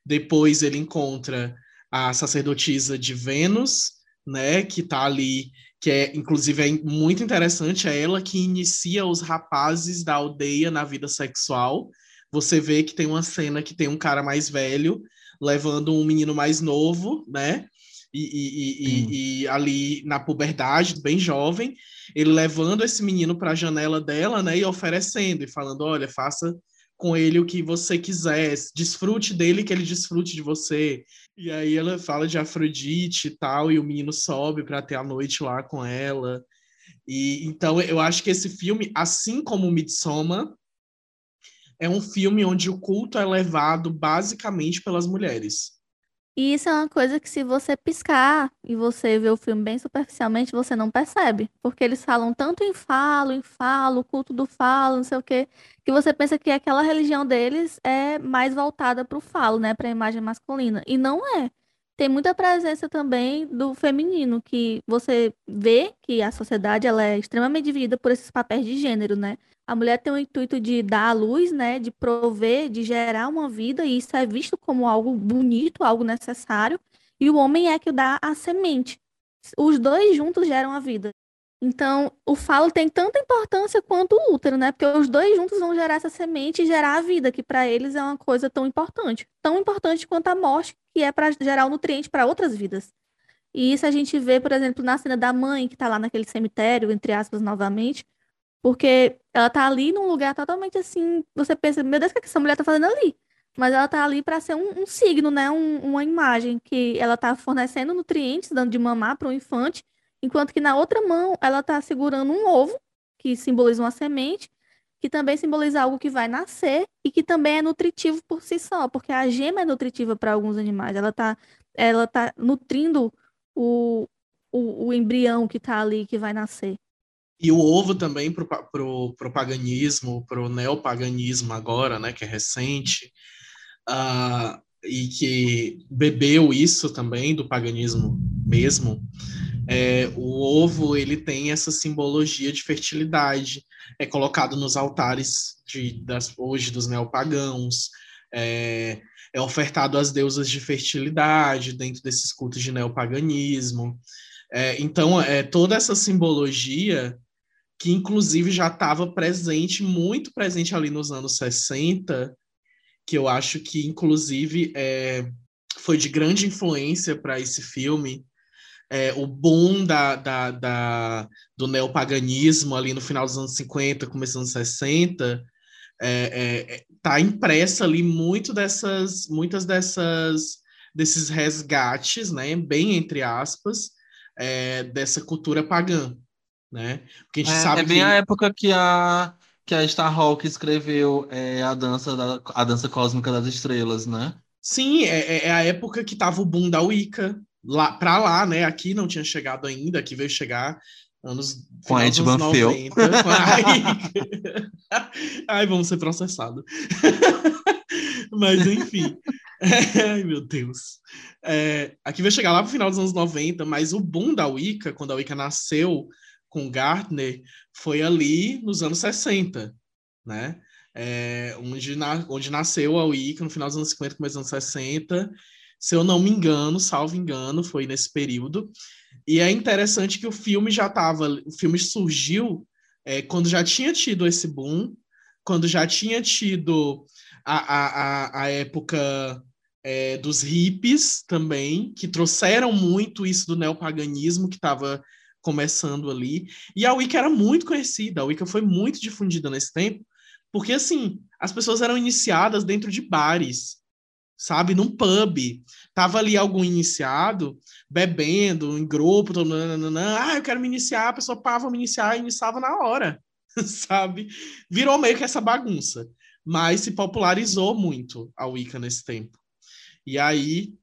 Depois ele encontra a sacerdotisa de Vênus, né, que está ali, que é inclusive é muito interessante, é ela que inicia os rapazes da aldeia na vida sexual. Você vê que tem uma cena que tem um cara mais velho levando um menino mais novo, né? E, e, e, e ali na puberdade, bem jovem, ele levando esse menino para a janela dela, né? E oferecendo e falando: olha, faça com ele o que você quiser, desfrute dele que ele desfrute de você. E aí ela fala de Afrodite e tal, e o menino sobe para ter a noite lá com ela. E então eu acho que esse filme, assim como Midsommar, é um filme onde o culto é levado basicamente pelas mulheres. E isso é uma coisa que, se você piscar e você ver o filme bem superficialmente, você não percebe. Porque eles falam tanto em falo, em falo, culto do falo, não sei o quê, que você pensa que aquela religião deles é mais voltada para o falo, né? Para a imagem masculina. E não é. Tem muita presença também do feminino, que você vê que a sociedade ela é extremamente dividida por esses papéis de gênero, né? A mulher tem o intuito de dar à luz, né, de prover, de gerar uma vida, e isso é visto como algo bonito, algo necessário, e o homem é que dá a semente. Os dois juntos geram a vida. Então, o falo tem tanta importância quanto o útero, né? Porque os dois juntos vão gerar essa semente e gerar a vida, que para eles é uma coisa tão importante. Tão importante quanto a morte, que é para gerar o nutriente para outras vidas. E isso a gente vê, por exemplo, na cena da mãe, que está lá naquele cemitério, entre aspas, novamente, porque ela tá ali num lugar totalmente assim. Você pensa, meu Deus, o que, é que essa mulher tá fazendo ali? Mas ela tá ali para ser um, um, signo, né? Um, uma imagem que ela tá fornecendo nutrientes, dando de mamar para um infante, enquanto que na outra mão ela tá segurando um ovo, que simboliza uma semente, que também simboliza algo que vai nascer e que também é nutritivo por si só, porque a gema é nutritiva para alguns animais. Ela tá, ela tá nutrindo o, o, o embrião que tá ali, que vai nascer. E o ovo também para o paganismo, para o neopaganismo agora, né, que é recente, uh, e que bebeu isso também do paganismo mesmo, é, o ovo ele tem essa simbologia de fertilidade, é colocado nos altares de, das, hoje dos neopagãos, é, é ofertado às deusas de fertilidade dentro desses cultos de neopaganismo. É, então, é, toda essa simbologia que inclusive já estava presente, muito presente ali nos anos 60, que eu acho que inclusive é, foi de grande influência para esse filme. É, o boom da, da, da, do neopaganismo ali no final dos anos 50, começo dos anos 60, é, é, é, tá impressa ali muito dessas, muitas dessas desses resgates, né, bem entre aspas, é, dessa cultura pagã né? Porque a gente é, sabe é bem que... a época que a que a Starhawk escreveu é, a dança da a dança cósmica das estrelas, né? Sim, é, é, é a época que tava o boom da Wicca lá para lá, né? Aqui não tinha chegado ainda, aqui veio chegar anos com a Ed Banfield. Ai, Ai, vamos ser processados. [laughs] Mas enfim. [laughs] Ai, meu Deus. É, aqui vai chegar lá pro final dos anos 90, mas o boom da Wicca, quando a Wicca nasceu, com Gartner foi ali nos anos 60, né? É, onde, na, onde nasceu a Wicca no final dos anos 50, começo dos anos 60. Se eu não me engano, salvo engano, foi nesse período. E é interessante que o filme já estava. O filme surgiu é, quando já tinha tido esse boom, quando já tinha tido a, a, a, a época é, dos hippies também, que trouxeram muito isso do neopaganismo que estava começando ali. E a Wicca era muito conhecida, a Wicca foi muito difundida nesse tempo, porque assim, as pessoas eram iniciadas dentro de bares, sabe, num pub. Tava ali algum iniciado bebendo em grupo, todo ah, eu quero me iniciar, a pessoa vou me iniciar, e iniciava na hora, [laughs] sabe? Virou meio que essa bagunça. mas se popularizou muito a Wicca nesse tempo. E aí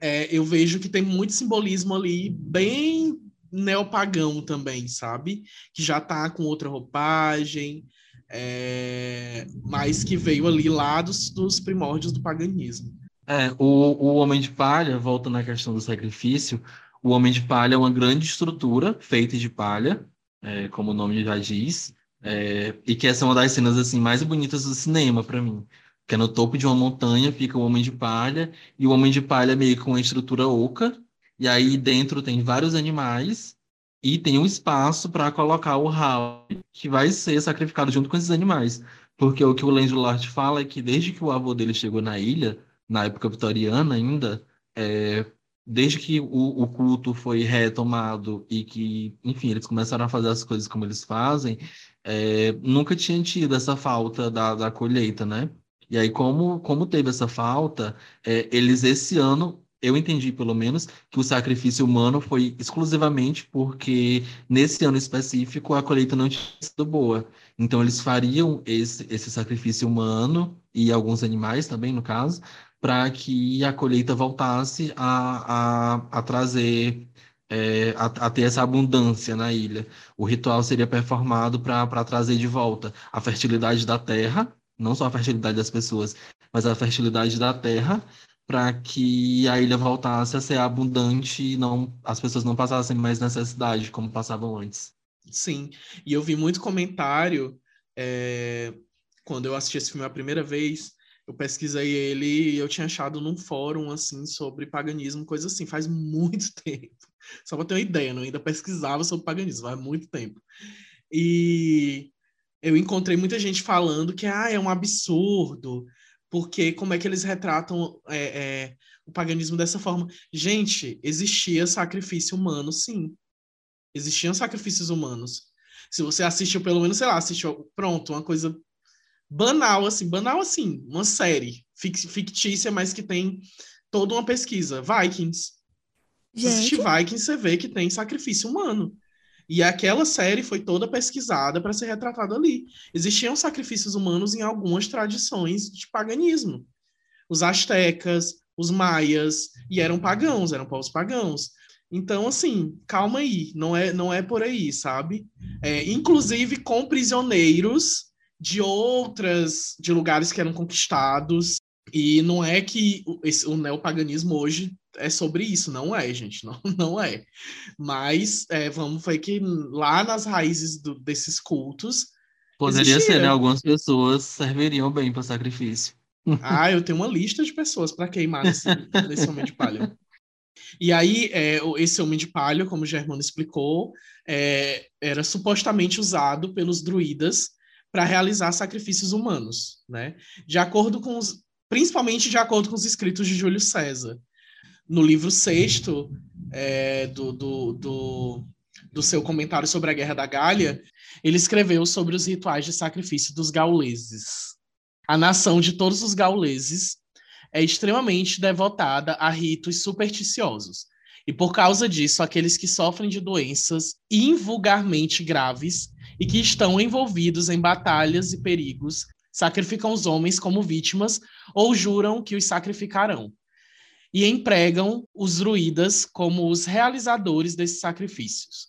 é, eu vejo que tem muito simbolismo ali, bem neopagão também, sabe? Que já tá com outra roupagem, é, mas que veio ali lá dos, dos primórdios do paganismo. É, o, o Homem de Palha, volta na questão do sacrifício, o Homem de Palha é uma grande estrutura feita de palha, é, como o nome já diz, é, e que essa é uma das cenas assim mais bonitas do cinema para mim. Que é no topo de uma montanha fica o Homem de Palha, e o Homem de Palha é meio com uma estrutura oca, e aí dentro tem vários animais, e tem um espaço para colocar o Hal, que vai ser sacrificado junto com esses animais. Porque o que o Lancelot fala é que desde que o avô dele chegou na ilha, na época vitoriana ainda, é, desde que o, o, culto foi retomado e que, enfim, eles começaram a fazer as coisas como eles fazem, é, nunca tinha tido essa falta da, da colheita, né? E aí, como, como teve essa falta, é, eles esse ano, eu entendi pelo menos, que o sacrifício humano foi exclusivamente porque nesse ano específico a colheita não tinha sido boa. Então, eles fariam esse, esse sacrifício humano e alguns animais também, no caso, para que a colheita voltasse a, a, a trazer, é, a, a, ter essa abundância na ilha. O ritual seria performado para trazer de volta a fertilidade da terra, não só a fertilidade das pessoas, mas a fertilidade da terra, para que a ilha voltasse a ser abundante e não, as pessoas não passassem mais necessidade como passavam antes. Sim, e eu vi muito comentário é, quando eu assisti esse filme a primeira vez, eu pesquisei ele e eu tinha achado num fórum assim sobre paganismo, coisa assim, faz [laughs] muito tempo. Só para ter uma ideia, eu ainda pesquisava sobre paganismo, faz muito tempo. E eu encontrei muita gente falando que ah, é um absurdo, porque como é que eles retratam é, é, o paganismo dessa forma? Gente, existia sacrifício humano, sim. Existiam sacrifícios humanos. Se você assistiu, pelo menos, sei lá, assistiu, pronto, uma coisa banal, assim, banal assim, uma série fictícia, mas que tem toda uma pesquisa. Vikings. Gente. Se assistir Vikings, você vê que tem sacrifício humano. E aquela série foi toda pesquisada para ser retratada ali. Existiam sacrifícios humanos em algumas tradições de paganismo. Os astecas, os maias, e eram pagãos, eram povos pagãos. Então, assim, calma aí, não é, não é por aí, sabe? É, inclusive com prisioneiros de outras, de lugares que eram conquistados. E não é que o, esse, o neopaganismo hoje é sobre isso, não é, gente, [laughs] não, não é. Mas é, vamos ver que lá nas raízes do, desses cultos. Poderia existia. ser, né? Algumas pessoas serviriam bem para sacrifício. [laughs] Ah, eu tenho uma lista de pessoas para queimar nesse, nesse homem de palha. E aí, é, esse homem de palha, como o Germano explicou, é, era supostamente usado pelos druidas para realizar sacrifícios humanos, né? De acordo com os, principalmente de acordo com os escritos de Júlio César. No livro sexto é, do, do, do, do, seu comentário sobre a Guerra da Gália, ele escreveu sobre os rituais de sacrifício dos gauleses. A nação de todos os gauleses é extremamente devotada a ritos supersticiosos, e por causa disso, aqueles que sofrem de doenças invulgarmente graves e que estão envolvidos em batalhas e perigos sacrificam os homens como vítimas ou juram que os sacrificarão. E empregam os druidas como os realizadores desses sacrifícios.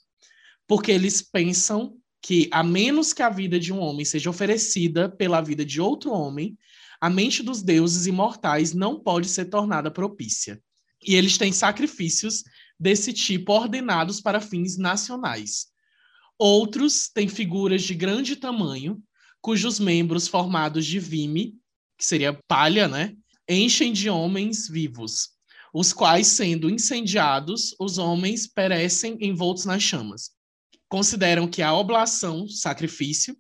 Porque eles pensam que, a menos que a vida de um homem seja oferecida pela vida de outro homem, a mente dos deuses imortais não pode ser tornada propícia. E eles têm sacrifícios desse tipo ordenados para fins nacionais. Outros têm figuras de grande tamanho, cujos membros formados de vime, que seria palha, né, enchem de homens vivos, os quais, sendo incendiados, os homens perecem envoltos nas chamas. Consideram que a oblação, sacrifício,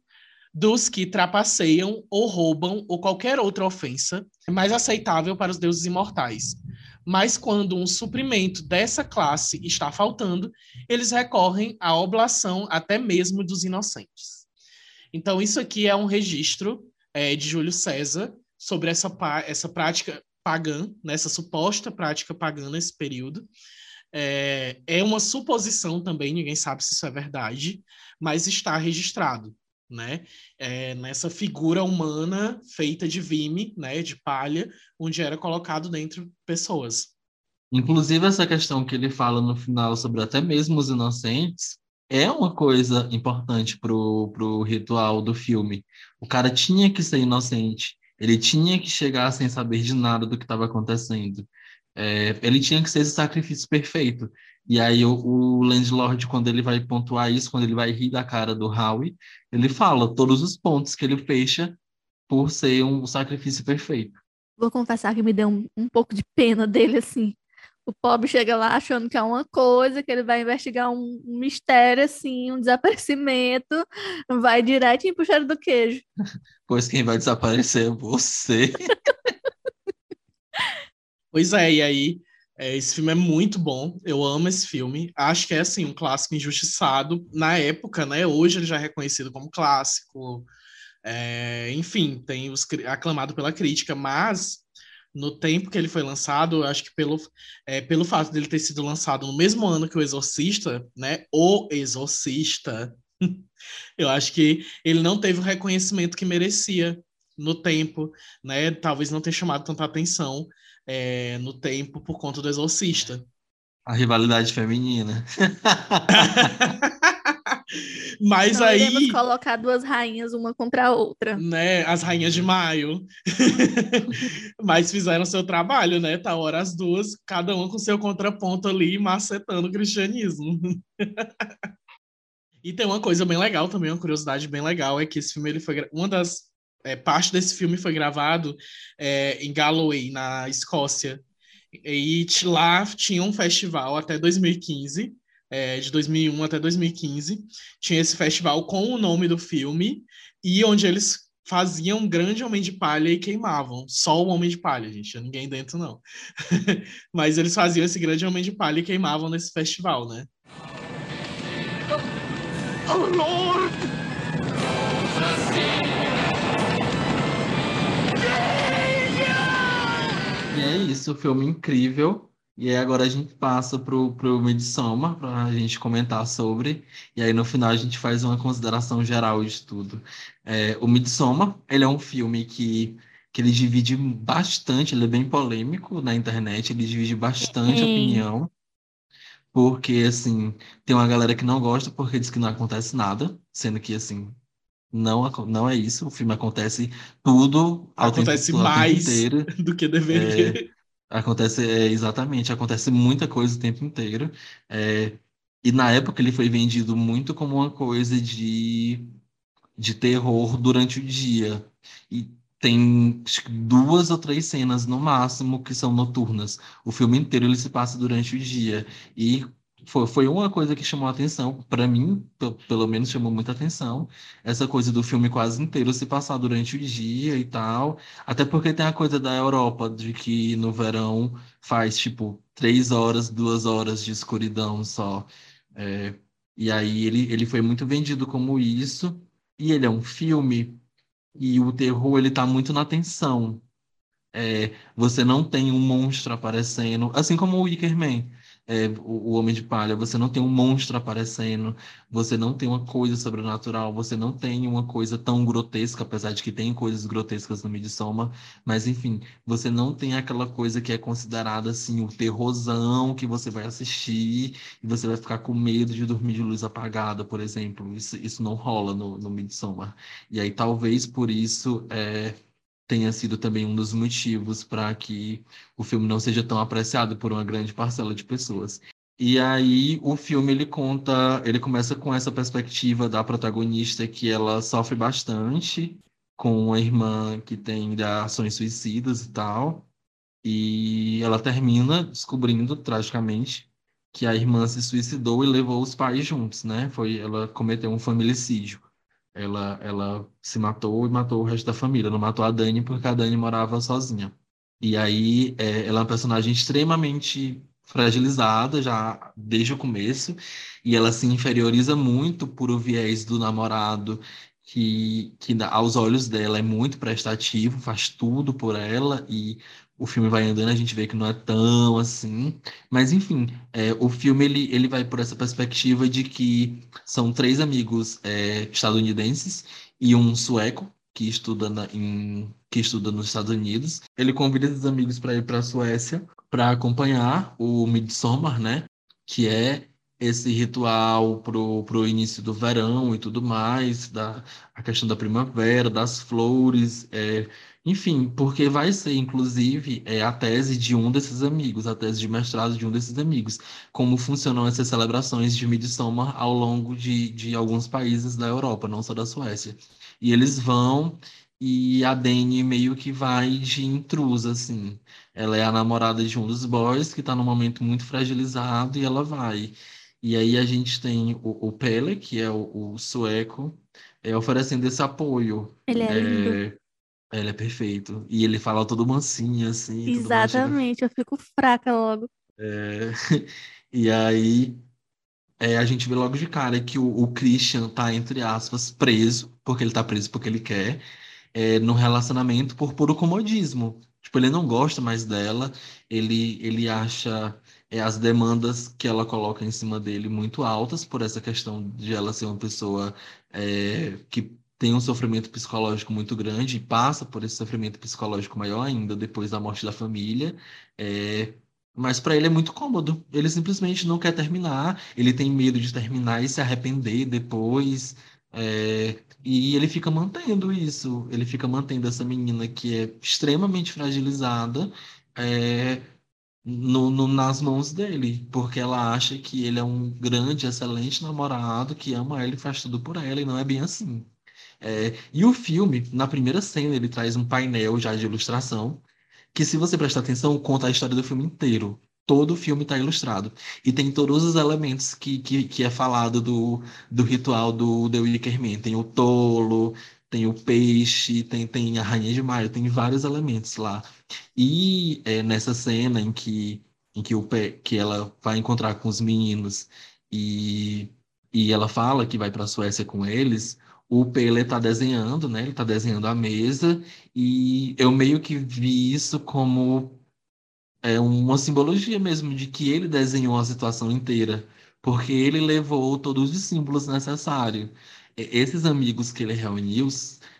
dos que trapaceiam ou roubam ou qualquer outra ofensa é mais aceitável para os deuses imortais, mas quando um suprimento dessa classe está faltando, eles recorrem à oblação até mesmo dos inocentes. Então, isso aqui é um registro é, de Júlio César sobre essa, essa prática pagã, nessa né, suposta prática pagã nesse período. É, é uma suposição também, ninguém sabe se isso é verdade, mas está registrado. né? É, nessa figura humana feita de vime, né? De palha, onde era colocado dentro pessoas. Inclusive, essa questão que ele fala no final sobre até mesmo os inocentes é uma coisa importante pro, pro ritual do filme. O cara tinha que ser inocente, ele tinha que chegar sem saber de nada do que estava acontecendo. É, ele tinha que ser esse sacrifício perfeito. E aí o, o landlord, quando ele vai pontuar isso, quando ele vai rir da cara do Howie, ele fala todos os pontos que ele fecha por ser um sacrifício perfeito. Vou confessar que me deu um, um pouco de pena dele, assim. O pobre chega lá achando que é uma coisa, que ele vai investigar um, um mistério, assim, um desaparecimento, vai direto pro cheiro do queijo. [laughs] Pois quem vai desaparecer é você. [laughs] pois é, e aí, é, esse filme é muito bom, eu amo esse filme. Acho que é, assim, um clássico injustiçado na época, né? Hoje ele já é reconhecido como clássico, é, enfim, tem os, aclamado pela crítica, mas no tempo que ele foi lançado, eu acho que pelo, é, pelo fato dele ter sido lançado no mesmo ano que o Exorcista, né? O Exorcista, [laughs] eu acho que ele não teve o reconhecimento que merecia no tempo, né? Talvez não tenha chamado tanta atenção é, no tempo por conta do Exorcista. A rivalidade feminina. [laughs] Mas então, aí. Iremos colocar duas rainhas uma contra a outra. Né? As rainhas de maio. [laughs] Mas fizeram seu trabalho, né? Tá hora as duas, cada uma com seu contraponto ali, macetando o cristianismo. [laughs] e tem uma coisa bem legal também, uma curiosidade bem legal, é que esse filme ele foi. Uma das. É, parte desse filme foi gravado é, em Galloway, na Escócia. E lá tinha um festival até 2015 é, de 2001 até 2015. Tinha esse festival com o nome do filme e onde eles faziam um grande Homem de Palha e queimavam. Só o Homem de Palha, gente. Tinha ninguém dentro, não. [laughs] Mas eles faziam esse grande Homem de Palha e queimavam nesse festival, né? Oh, Lord! E é isso, filme incrível. E aí agora a gente passa pro, pro Midsommar para a gente comentar sobre. E aí no final a gente faz uma consideração geral de tudo. É, o Midsommar, ele é um filme que, que ele divide bastante, ele é bem polêmico na internet, ele divide bastante opinião. Porque, assim, tem uma galera que não gosta porque diz que não acontece nada, sendo que, assim, não, não é isso. O filme acontece tudo ao acontece tempo, mais inteiro. [laughs] do que deveria. É, Acontece, é, exatamente, acontece muita coisa o tempo inteiro. É, e na época ele foi vendido muito como uma coisa de, de terror durante o dia. E tem duas ou três cenas no máximo que são noturnas. O filme inteiro ele se passa durante o dia. E foi, foi uma coisa que chamou a atenção, para mim, pelo menos chamou muita atenção, essa coisa do filme quase inteiro se passar durante o dia e tal, até porque tem a coisa da Europa, de que no verão faz, tipo, três horas, duas horas de escuridão só. É, e aí ele, ele foi muito vendido como isso, e ele é um filme, e o terror, ele tá muito na tensão. É, você não tem um monstro aparecendo, assim como o Wicker Man é, o, o, Homem de Palha, você não tem um monstro aparecendo, você não tem uma coisa sobrenatural, você não tem uma coisa tão grotesca, apesar de que tem coisas grotescas no Midsommar, mas enfim, você não tem aquela coisa que é considerada assim o terrorzão que você vai assistir e você vai ficar com medo de dormir de luz apagada, por exemplo. Isso, isso não rola no, no Midsommar. E aí talvez por isso é, tenha sido também um dos motivos para que o filme não seja tão apreciado por uma grande parcela de pessoas. E aí o filme ele conta, ele começa com essa perspectiva da protagonista que ela sofre bastante com a irmã que tem ações suicidas e tal. E ela termina descobrindo tragicamente que a irmã se suicidou e levou os pais juntos, né? Foi ela cometeu um familicídio. Ela, ela se matou e matou o resto da família. Não matou a Dani porque a Dani morava sozinha. E aí é, ela é uma personagem extremamente fragilizada já desde o começo e ela se inferioriza muito por o viés do namorado que, que aos olhos dela é muito prestativo, faz tudo por ela e o filme vai andando, a gente vê que não é tão assim. Mas, enfim, é, o filme ele, ele vai por essa perspectiva de que são três amigos é, estadunidenses e um sueco que estuda, na, em, que estuda nos Estados Unidos. Ele convida esses amigos para ir para a Suécia para acompanhar o Midsommar, né? Que é esse ritual pro, pro início do verão e tudo mais, da, a questão da primavera, das flores, é, enfim, porque vai ser, inclusive, é, a tese de um desses amigos, a tese de mestrado de um desses amigos, como funcionam essas celebrações de Midsommar ao longo de, de alguns países da Europa, não só da Suécia. E eles vão e a Dani meio que vai de intrusa, assim. Ela é a namorada de um dos boys que está num momento muito fragilizado e ela vai. E aí a gente tem o, o Pele, que é o, o sueco, é, oferecendo esse apoio. Ele é, lindo. É, ele é perfeito. E ele fala todo mansinho, assim. Exatamente, eu fico fraca logo. É... [laughs] E aí é, a gente vê logo de cara que o, o, Christian tá, entre aspas, preso, porque ele tá preso porque ele quer, é, no relacionamento por puro comodismo. Tipo, ele não gosta mais dela, ele, ele acha é, as demandas que ela coloca em cima dele muito altas, por essa questão de ela ser uma pessoa é, que tem um sofrimento psicológico muito grande e passa por esse sofrimento psicológico maior ainda depois da morte da família. É, mas para ele é muito cômodo. Ele simplesmente não quer terminar, ele tem medo de terminar e se arrepender depois. É, e ele fica mantendo isso, ele fica mantendo essa menina que é extremamente fragilizada é, no, no, nas mãos dele, porque ela acha que ele é um grande, excelente namorado que ama ela e faz tudo por ela, e não é bem assim. É, e o filme, na primeira cena, ele traz um painel já de ilustração, que se você prestar atenção, conta a história do filme inteiro. Todo o filme está ilustrado. E tem todos os elementos que, que, que é falado do, do ritual do The Wicker Man. Tem o tolo, tem o peixe, tem, tem a rainha de maio, tem vários elementos lá. E é, nessa cena em que, em que, o, que ela vai encontrar com os meninos e, e ela fala que vai para a Suécia com eles, o Pele está desenhando, né? Ele está desenhando a mesa e eu meio que vi isso como é uma simbologia mesmo de que ele desenhou a situação inteira, porque ele levou todos os símbolos necessários. Esses amigos que ele reuniu,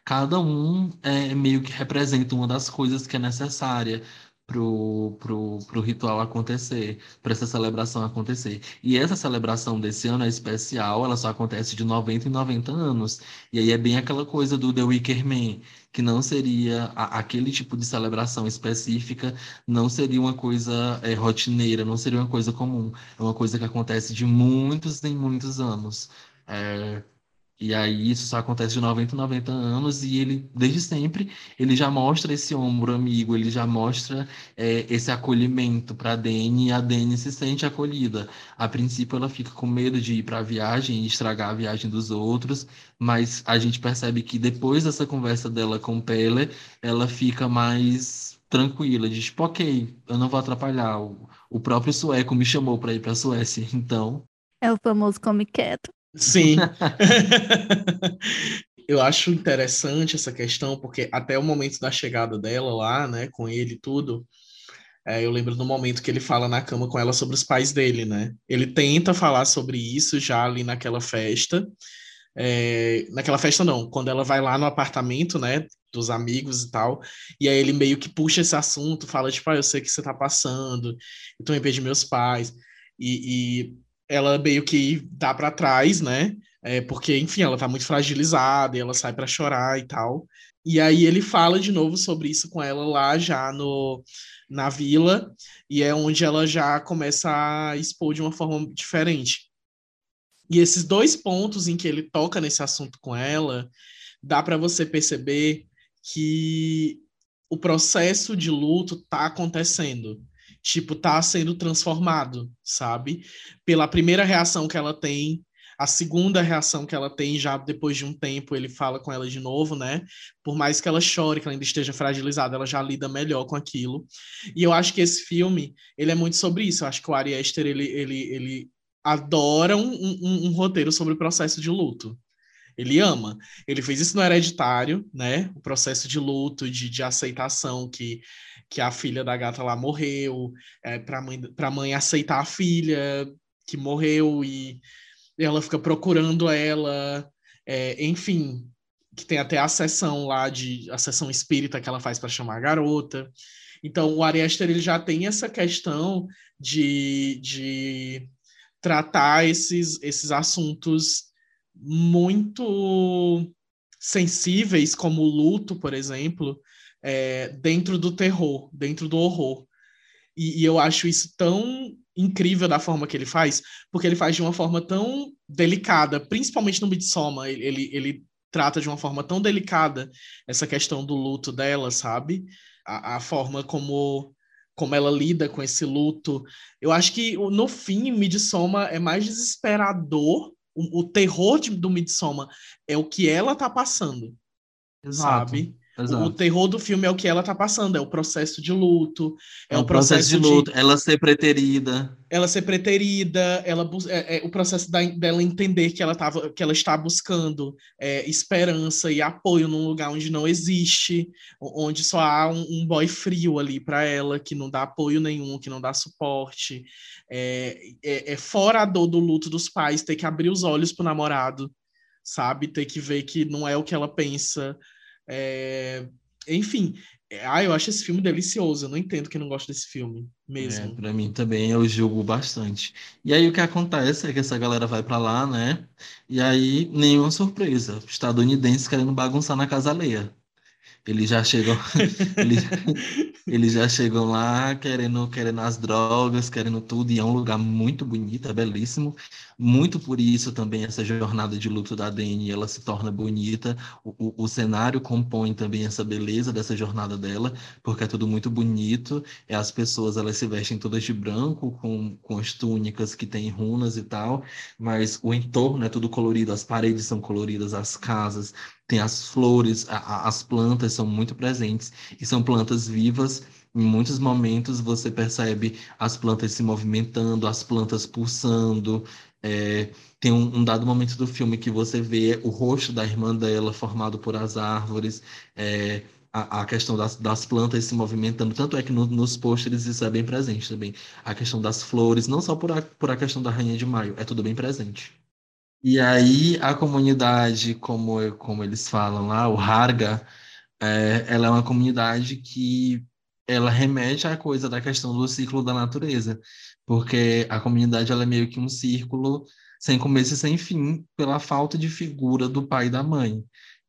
cada um é meio que representa uma das coisas que é necessária pro, pro, pro ritual acontecer, para essa celebração acontecer. E essa celebração desse ano é especial, ela só acontece de 90 em 90 anos. E aí é bem aquela coisa do The Wicker Man, que não seria a, aquele tipo de celebração específica, não seria uma coisa é, rotineira, não seria uma coisa comum. É uma coisa que acontece de muitos em muitos anos. É, e aí isso só acontece de 90 a 90 anos e ele, desde sempre, ele já mostra esse ombro amigo, ele já mostra é, esse acolhimento para a Dani e a Dani se sente acolhida. A princípio ela fica com medo de ir para a viagem e estragar a viagem dos outros, mas a gente percebe que depois dessa conversa dela com o Pele, ela fica mais tranquila, diz, tipo, ok, eu não vou atrapalhar. O, o próprio sueco me chamou para ir para a Suécia, [laughs] então... É o famoso come quieto. Sim. [laughs] eu acho interessante essa questão, porque até o momento da chegada dela lá, né, com ele e tudo, é, eu lembro do momento que ele fala na cama com ela sobre os pais dele, né? Ele tenta falar sobre isso já ali naquela festa. É, naquela festa não, quando ela vai lá no apartamento, né, dos amigos e tal, e aí ele meio que puxa esse assunto, fala tipo, ah, eu sei que você tá passando, eu também perdi meus pais, e, e ela meio que dá para trás, né? É, porque, enfim, ela tá muito fragilizada e ela sai para chorar e tal. E aí ele fala de novo sobre isso com ela lá já no, na vila, e é onde ela já começa a expor de uma forma diferente. E esses dois pontos em que ele toca nesse assunto com ela, dá para você perceber que o processo de luto tá acontecendo tipo, tá sendo transformado, sabe? Pela primeira reação que ela tem, a segunda reação que ela tem já depois de um tempo, ele fala com ela de novo, né? Por mais que ela chore, que ela ainda esteja fragilizada, ela já lida melhor com aquilo. E eu acho que esse filme, ele é muito sobre isso. Eu acho que o Ari Aster, ele, ele, ele adora um, um, um roteiro sobre o processo de luto. Ele ama. Ele fez isso no Hereditário, né? O processo de luto, de, de aceitação que, que a filha da gata lá morreu, é, para mãe, a mãe aceitar a filha que morreu e, ela fica procurando ela. É, enfim, que tem até a sessão lá de a sessão espírita que ela faz para chamar a garota. Então, o Ari Aster, ele já tem essa questão de, de tratar esses, esses assuntos muito sensíveis, como o luto, por exemplo, é, dentro do terror, dentro do horror. E, e, eu acho isso tão incrível da forma que ele faz, porque ele faz de uma forma tão delicada, principalmente no Midsommar, ele, ele, ele trata de uma forma tão delicada essa questão do luto dela, sabe? A, a forma como como ela lida com esse luto. Eu acho que no fim, Midsommar é mais desesperador. O, o terror de, do Midsommar é o que ela tá passando, Exato. sabe? Exato. O terror do filme é o que ela tá passando, é o processo de luto, é, é o processo, processo de luto, de... ela ser preterida. Ela ser preterida, ela é, é, o processo da, dela entender que ela, tava, que ela está buscando é, esperança e apoio num lugar onde não existe, onde só há um, um boy frio ali para ela, que não dá apoio nenhum, que não dá suporte. É, é, é fora a dor do luto dos pais, ter que abrir os olhos pro namorado, sabe? Ter que ver que não é o que ela pensa é... Enfim, é, ah, eu acho esse filme delicioso. Eu não entendo quem não gosta desse filme mesmo. É, para mim também eu julgo bastante. E aí o que acontece é que essa galera vai para lá, né? E aí nenhuma surpresa, estadunidense querendo bagunçar na casa alheia. Eles já chegam, eles, [laughs] eles já chegam lá querendo, querendo as drogas, querendo tudo, e é um lugar muito bonito, é belíssimo. Muito por isso também essa jornada de luto da Dani, ela se torna bonita. O, o, o, cenário compõe também essa beleza dessa jornada dela, porque é tudo muito bonito. É as pessoas, elas se vestem todas de branco, com, com as túnicas que têm runas e tal, mas o entorno é tudo colorido, as paredes são coloridas, as casas, tem as flores, a, a, as plantas são muito presentes e são plantas vivas. Em muitos momentos você percebe as plantas se movimentando, as plantas pulsando. É, tem um, um, dado momento do filme que você vê o rosto da irmã dela formado por as árvores. É, a, a, questão das, das, plantas se movimentando, tanto é que no, nos pôsteres isso é bem presente também. A questão das flores, não só por a, por a questão da Rainha de Maio, é tudo bem presente. E aí a comunidade, como, como eles falam lá, o Harga, é, ela é uma comunidade que ela remete à coisa da questão do ciclo da natureza, porque a comunidade ela é meio que um círculo sem começo e sem fim pela falta de figura do pai e da mãe.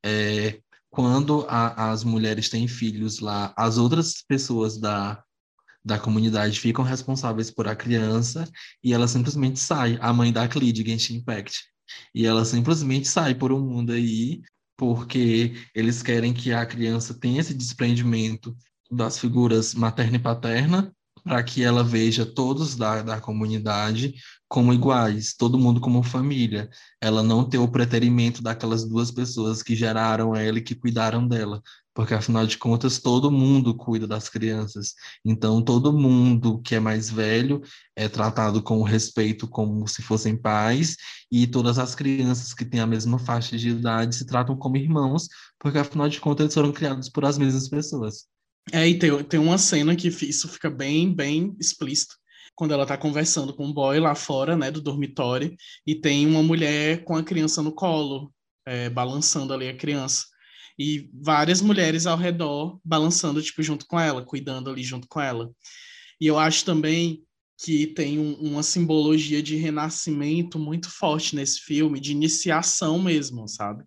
É, quando a, as mulheres têm filhos lá, as outras pessoas da, da comunidade ficam responsáveis por a criança e ela simplesmente sai, a mãe da Clee Genshin Impact. E ela simplesmente sai por um mundo aí, porque eles querem que a criança tenha esse desprendimento das figuras materna e paterna, para que ela veja todos da, da comunidade como iguais, todo mundo como família. Ela não ter o preterimento daquelas duas pessoas que geraram ela e que cuidaram dela, porque afinal de contas todo mundo cuida das crianças. Então todo mundo que é mais velho é tratado com respeito como se fossem pais e todas as crianças que têm a mesma faixa de idade se tratam como irmãos, porque afinal de contas eles foram criados por as mesmas pessoas. É, e tem, tem uma cena que isso fica bem, bem explícito, quando ela tá conversando com um boy lá fora, né, do dormitório, e tem uma mulher com a criança no colo, é, balançando ali a criança e várias mulheres ao redor balançando tipo junto com ela, cuidando ali junto com ela. E eu acho também que tem um, uma simbologia de renascimento muito forte nesse filme, de iniciação mesmo, sabe?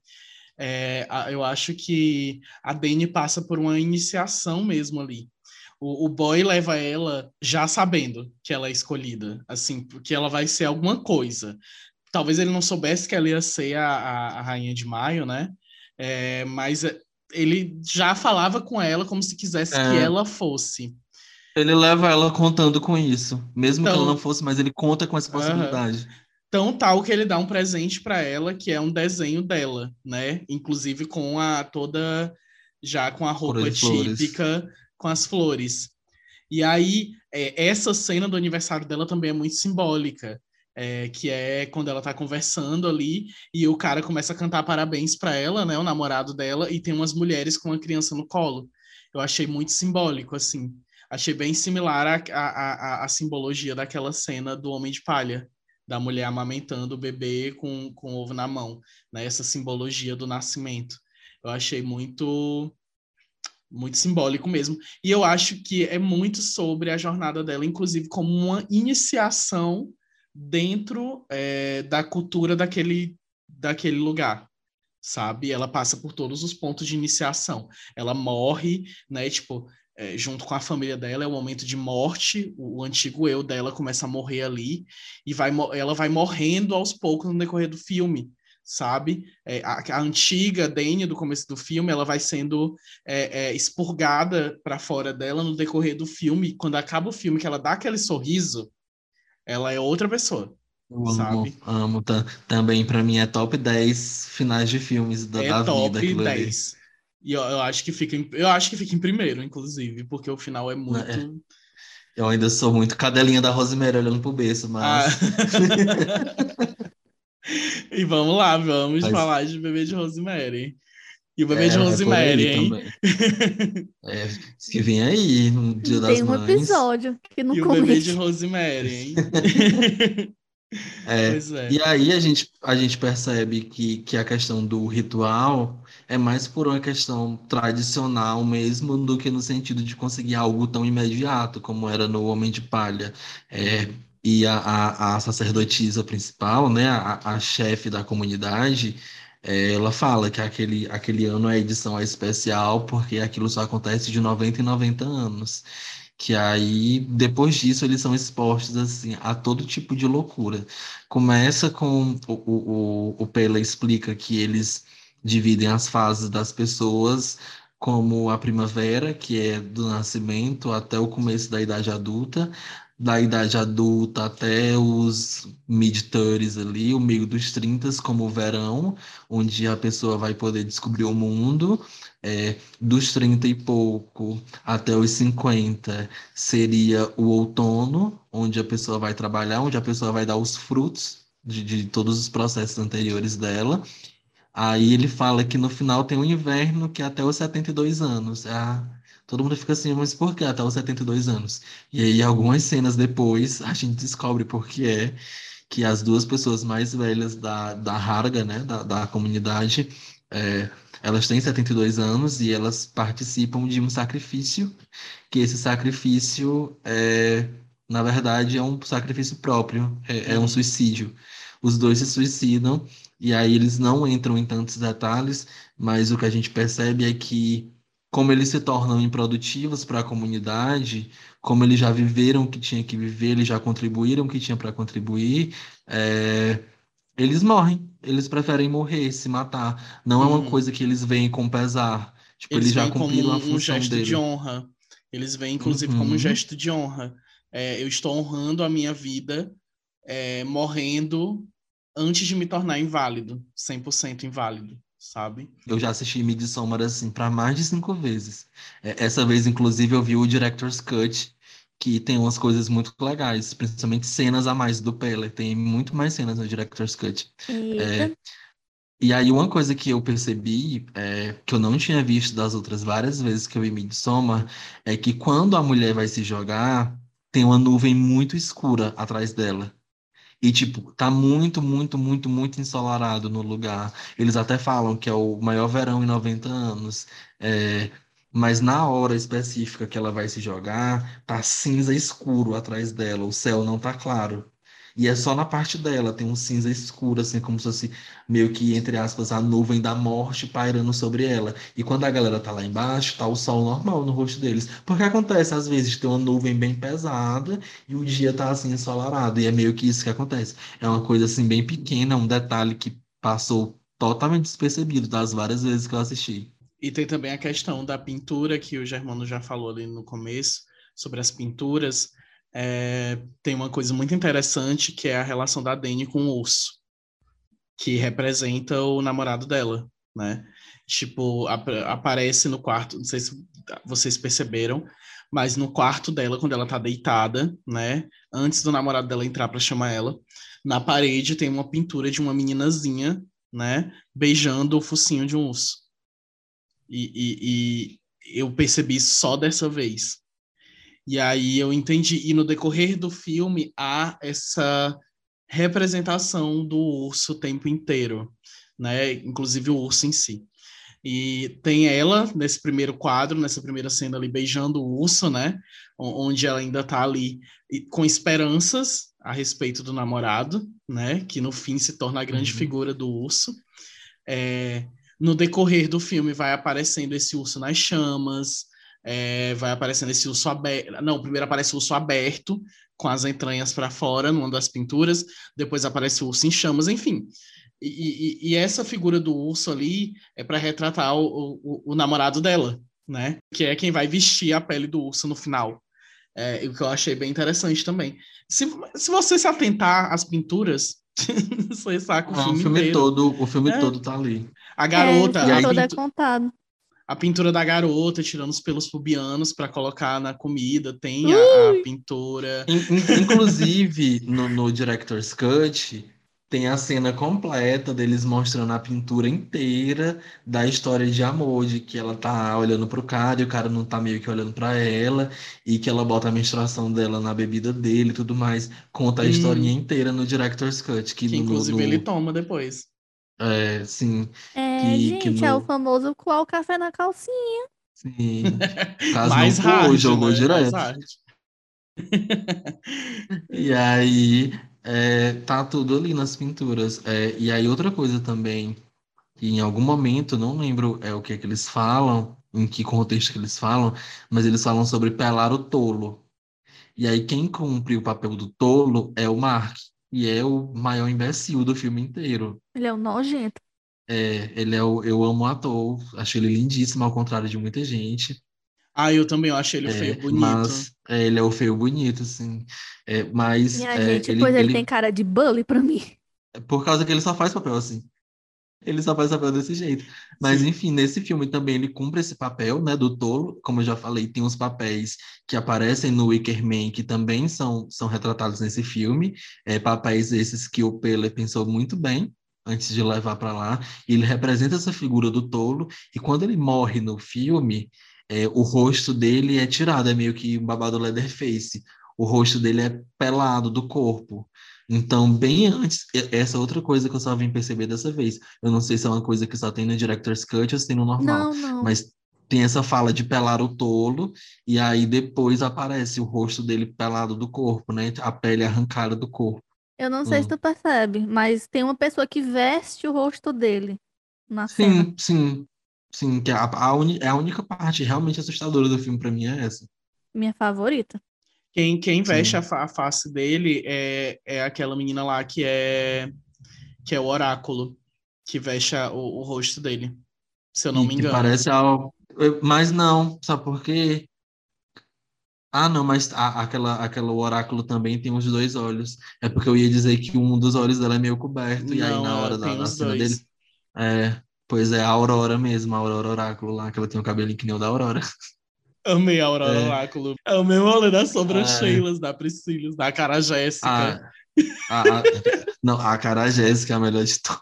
É, eu acho que a Dani passa por uma iniciação mesmo ali. O, o boy leva ela já sabendo que ela é escolhida, assim, porque ela vai ser alguma coisa. Talvez ele não soubesse que ela ia ser a, a, a rainha de maio, né? É, mas é, ele já falava com ela como se quisesse é. que ela fosse. Ele leva ela contando com isso, mesmo então, que ela então não fosse, mas ele conta com essa possibilidade. Tão tal que ele dá um presente para ela, que é um desenho dela, né? Inclusive com a toda já com a roupa típica, com as flores. E aí, é, essa cena do aniversário dela também é muito simbólica, é, que é quando ela tá conversando ali e o cara começa a cantar parabéns para ela, né, o namorado dela, e tem umas mulheres com uma criança no colo. Eu achei muito simbólico, assim. Achei bem similar à a, a, simbologia daquela cena do Homem de Palha, da mulher amamentando o bebê com, com ovo na mão, né? Essa simbologia do nascimento. Eu achei muito muito simbólico mesmo. E eu acho que é muito sobre a jornada dela, inclusive como uma iniciação dentro é, da cultura daquele, daquele lugar, sabe? Ela passa por todos os pontos de iniciação. Ela morre, né? Tipo, é, junto com a família dela, é o momento de morte. O, o, antigo eu dela começa a morrer ali e vai, ela vai morrendo aos poucos no decorrer do filme sabe? É, a, a, antiga Dane do começo do filme, ela vai sendo é, expurgada para fora dela no decorrer do filme. Quando acaba o filme, que ela dá aquele sorriso, ela é outra pessoa. Eu sabe? amo, amo. Também para mim é top 10 finais de filmes da, é da top vida. 10. Ali. E eu, eu, acho que fica em, eu acho que fica em primeiro, inclusive, porque o final é muito. É. Eu ainda sou muito cadelinha da Rosemary olhando pro berço, mas. Ah. [laughs] [laughs] e vamos lá, vamos mas... falar de Bebê de Rosemary. E o Bebê é, de Rosemary, é hein? é, que vem aí no Dia Tem das Mães. Tem um episódio que não E comete. o Bebê de Rosemary, hein? [laughs] É, é, E aí a gente, a gente percebe que, que a questão do ritual é mais por uma questão tradicional mesmo do que no sentido de conseguir algo tão imediato como era no Homem de Palha. É, e a, a, a sacerdotisa principal, né, a, a chefe da comunidade, ela fala que aquele, aquele ano a edição é especial porque aquilo só acontece de 90 em 90 anos. Que aí, depois disso, eles são expostos assim, a todo tipo de loucura. Começa com o, o, o Pela explica que eles dividem as fases das pessoas como a primavera, que é do nascimento até o começo da idade adulta, da idade adulta até os mid-30s ali, o meio dos 30 como o verão, onde a pessoa vai poder descobrir o mundo. É, dos 30 e pouco até os 50 seria o outono, onde a pessoa vai trabalhar, onde a pessoa vai dar os frutos de, de todos os processos anteriores dela. Aí ele fala que no final tem o inverno, que é até os 72 anos. É Todo mundo fica assim, mas por que até os 72 anos? E aí, algumas cenas depois, a gente descobre por que é que as duas pessoas mais velhas da, da Harga, né, da, da comunidade, é, elas têm 72 anos e elas participam de um sacrifício, que esse sacrifício, é, na verdade, é um sacrifício próprio, é, é um uhum. suicídio. Os dois se suicidam e aí eles não entram em tantos detalhes, mas o que a gente percebe é que como eles se tornam improdutivos para a comunidade, como eles já viveram o que tinha que viver, eles já contribuíram o que tinha para contribuir, é, eles morrem. Eles preferem morrer, se matar. Não é uma uhum. coisa que eles veem com pesar. Tipo, eles, eles já cumpriram como a função um gesto dele. de honra. Eles veem, inclusive, uhum. como um uhum. gesto de honra. É, eu estou honrando a minha vida, é, morrendo antes de me tornar inválido, 100% inválido sabe? Eu já assisti Midsommar, assim, para mais de cinco vezes. É, essa vez, inclusive, eu vi o Director's Cut, que tem umas coisas muito legais, principalmente cenas a mais do Pele. Tem muito mais cenas no Director's Cut. É, e aí, uma coisa que eu percebi, é, que eu não tinha visto das outras várias vezes que eu vi Midsommar, é que quando a mulher vai se jogar, tem uma nuvem muito escura atrás dela. E, tipo, tá muito, muito, muito, muito ensolarado no lugar. Eles até falam que é o maior verão em 90 anos. É, mas na hora específica que ela vai se jogar, tá cinza escuro atrás dela. O céu não tá claro. E é só na parte dela, tem um cinza escuro, assim, como se fosse meio que, entre aspas, a nuvem da morte pairando sobre ela. E quando a galera tá lá embaixo, tá o sol normal no rosto deles. Porque acontece, às vezes, tem uma nuvem bem pesada e o dia tá assim ensolarado. E é meio que isso que acontece. É uma coisa assim bem pequena, um detalhe que passou totalmente despercebido das várias vezes que eu assisti. E tem também a questão da pintura que o Germano já falou ali no começo, sobre as pinturas é, tem uma coisa muito interessante que é a relação da Dani com o urso, que representa o namorado dela, né? Tipo, ap aparece no quarto, não sei se vocês perceberam, mas no quarto dela, quando ela tá deitada, né? Antes do namorado dela entrar para chamar ela, na parede tem uma pintura de uma meninazinha, né? Beijando o focinho de um urso. E, e, e eu percebi só dessa vez. E aí eu entendi. E no decorrer do filme há essa representação do urso o tempo inteiro, né? Inclusive o urso em si. E tem ela nesse primeiro quadro, nessa primeira cena ali beijando o urso, né? Onde ela ainda tá ali com esperanças a respeito do namorado, né? Que no fim se torna a grande uhum. figura do urso. É, no decorrer do filme vai aparecendo esse urso nas chamas, é, vai aparecendo esse urso aberto. Não, primeiro aparece o urso aberto, com as entranhas para fora, numa das pinturas, depois aparece o urso em chamas, enfim. E, e, e essa figura do urso ali é para retratar o, o, o, namorado dela, né? Que é quem vai vestir a pele do urso no final. É, o que eu achei bem interessante também. Se, se você se atentar às pinturas, [laughs] você saca o Não, filme, o filme todo, o filme é. todo tá ali. A garota, é, a, todo é contado. A pintura da garota tirando os pelos pubianos para colocar na comida, tem a, a pintura. Inclusive no, no director's cut tem a cena completa deles mostrando a pintura inteira da história de amor, de que ela tá olhando pro cara e o cara não tá meio que olhando para ela, e que ela bota a menstruação dela na bebida dele e tudo mais. Conta a hum. historinha inteira no Director's Cut. Que, que no, inclusive no... ele toma depois. É, sim. É, que, gente, que no... é o famoso coar o café na calcinha. Sim. [laughs] Caso Mais não hard, jogou né? direto. [laughs] E aí, é, tá tudo ali nas pinturas. É, e aí, outra coisa também, que em algum momento, não lembro é o que, é que eles falam, em que contexto que eles falam, mas eles falam sobre pelar o tolo. E aí, quem cumpre o papel do tolo é o Mark, e é o maior imbecil do filme inteiro. Ele é o nojento. É, ele é o, eu amo o ator, acho ele lindíssimo, ao contrário de muita gente. Ah, eu também acho ele É, feio bonito. mas é, ele é o feio bonito, assim. É, mas Minha é, gente, ele, pois ele ele- tem cara de bully pra mim. é por causa que ele só faz papel assim. Ele só faz papel desse jeito. Mas, Sim. enfim, nesse filme também ele cumpre esse papel, né, do tolo. Como eu já falei, tem uns papéis que aparecem no Wicker Man que também são, são retratados nesse filme. É, papéis esses que o Pele pensou muito bem antes de levar para lá. Ele representa essa figura do tolo. E quando ele morre no filme, é, o rosto dele é tirado, é meio que um babado Leatherface. O rosto dele é pelado do corpo. Então, bem antes, essa outra coisa que eu só vim perceber dessa vez. Eu não sei se é uma coisa que só tem no Director's Cut ou se tem no normal. Não, não. Mas tem essa fala de pelar o tolo, e aí depois aparece o rosto dele pelado do corpo, né? A pele arrancada do corpo. Eu não sei Hum. se tu percebe, mas tem uma pessoa que veste o rosto dele na cena. Sim, sim. Sim, que a, a, uni- é a única parte realmente assustadora do filme pra mim é essa. Minha favorita. Quem, quem veste a, fa- a face dele é, é aquela menina lá que é que é o oráculo, que veste a- o, o rosto dele, se eu não E me engano. parece eu- Mas não, sabe por quê? Ah, não, mas a- aquela, aquela oráculo também tem os dois olhos. É porque eu ia dizer que um dos olhos dela é meio coberto, e aí Não, na hora da, da cena dois. dele. É, pois é, a Aurora mesmo, a Aurora Oráculo lá, que ela tem o cabelinho que nem o da Aurora. [laughs] Amei a Aurora É. Oráculo. É o rolê das Ah, sobrecheilas, da Priscila, da cara Jéssica. A, a, a- não, a cara Jéssica é a melhor de todas.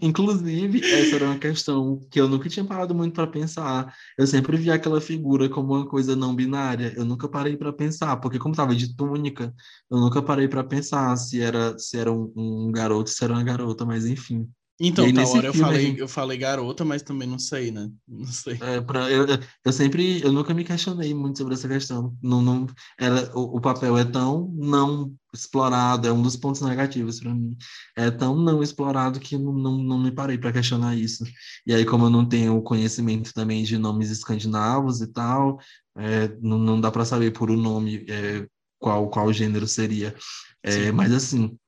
Inclusive, essa era uma questão que eu nunca tinha parado muito para pensar. Eu sempre via aquela figura como uma coisa não binária. Eu nunca parei para pensar, porque como estava de túnica, eu nunca parei para pensar se era se era um, um garoto, se era uma garota, mas enfim. Então, nesse hora eu falei, eu falei garota, mas também não sei, né? Não sei. É, pra, eu, eu- sempre, eu nunca me questionei muito sobre essa questão. Não, não, era, o, o papel é tão não explorado, é um dos pontos negativos para mim. É tão não explorado que não, não, não me parei para questionar isso. E aí, como eu não tenho conhecimento também de nomes escandinavos e tal, é, não, não dá para saber por o nome é, qual, qual gênero seria. É, mas assim,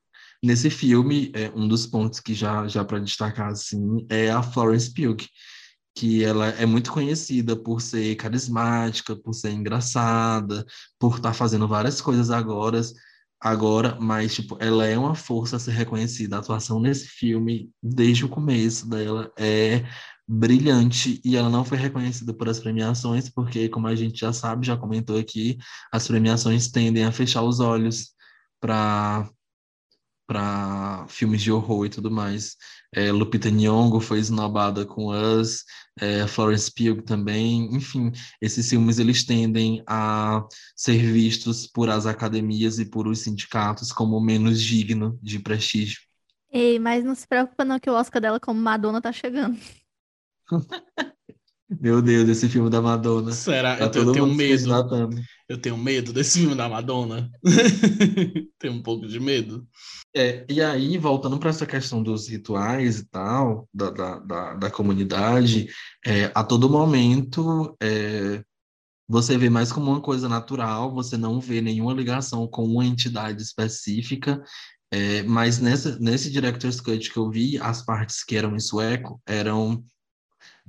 nesse filme, é, um dos pontos que já, já para destacar assim, é a Florence Pugh que ela é muito conhecida por ser carismática, por ser engraçada, por estar fazendo várias coisas agora, agora, mas tipo, ela é uma força a ser reconhecida. A atuação nesse filme, desde o começo dela, é brilhante e ela não foi reconhecida por as premiações, porque, como a gente já sabe, já comentou aqui, as premiações tendem a fechar os olhos para para filmes de horror e tudo mais. É, Lupita Nyong'o foi esnobada com Us, é, Florence Pugh também. Enfim, esses filmes eles tendem a ser vistos por as academias e por os sindicatos como menos digno de prestígio. Ei, mas não se preocupa não que o Oscar dela como Madonna tá chegando. [laughs] Meu Deus, esse filme da Madonna. Será? Tá eu, eu tenho medo. Eu tenho medo desse filme da Madonna. [laughs] tenho um pouco de medo. É, e aí, voltando para essa questão dos rituais e tal, da, da, da, da comunidade, é, a todo momento é, você vê mais como uma coisa natural, você não vê nenhuma ligação com uma entidade específica, é, mas nessa, nesse Director's Cut que eu vi, as partes que eram em sueco eram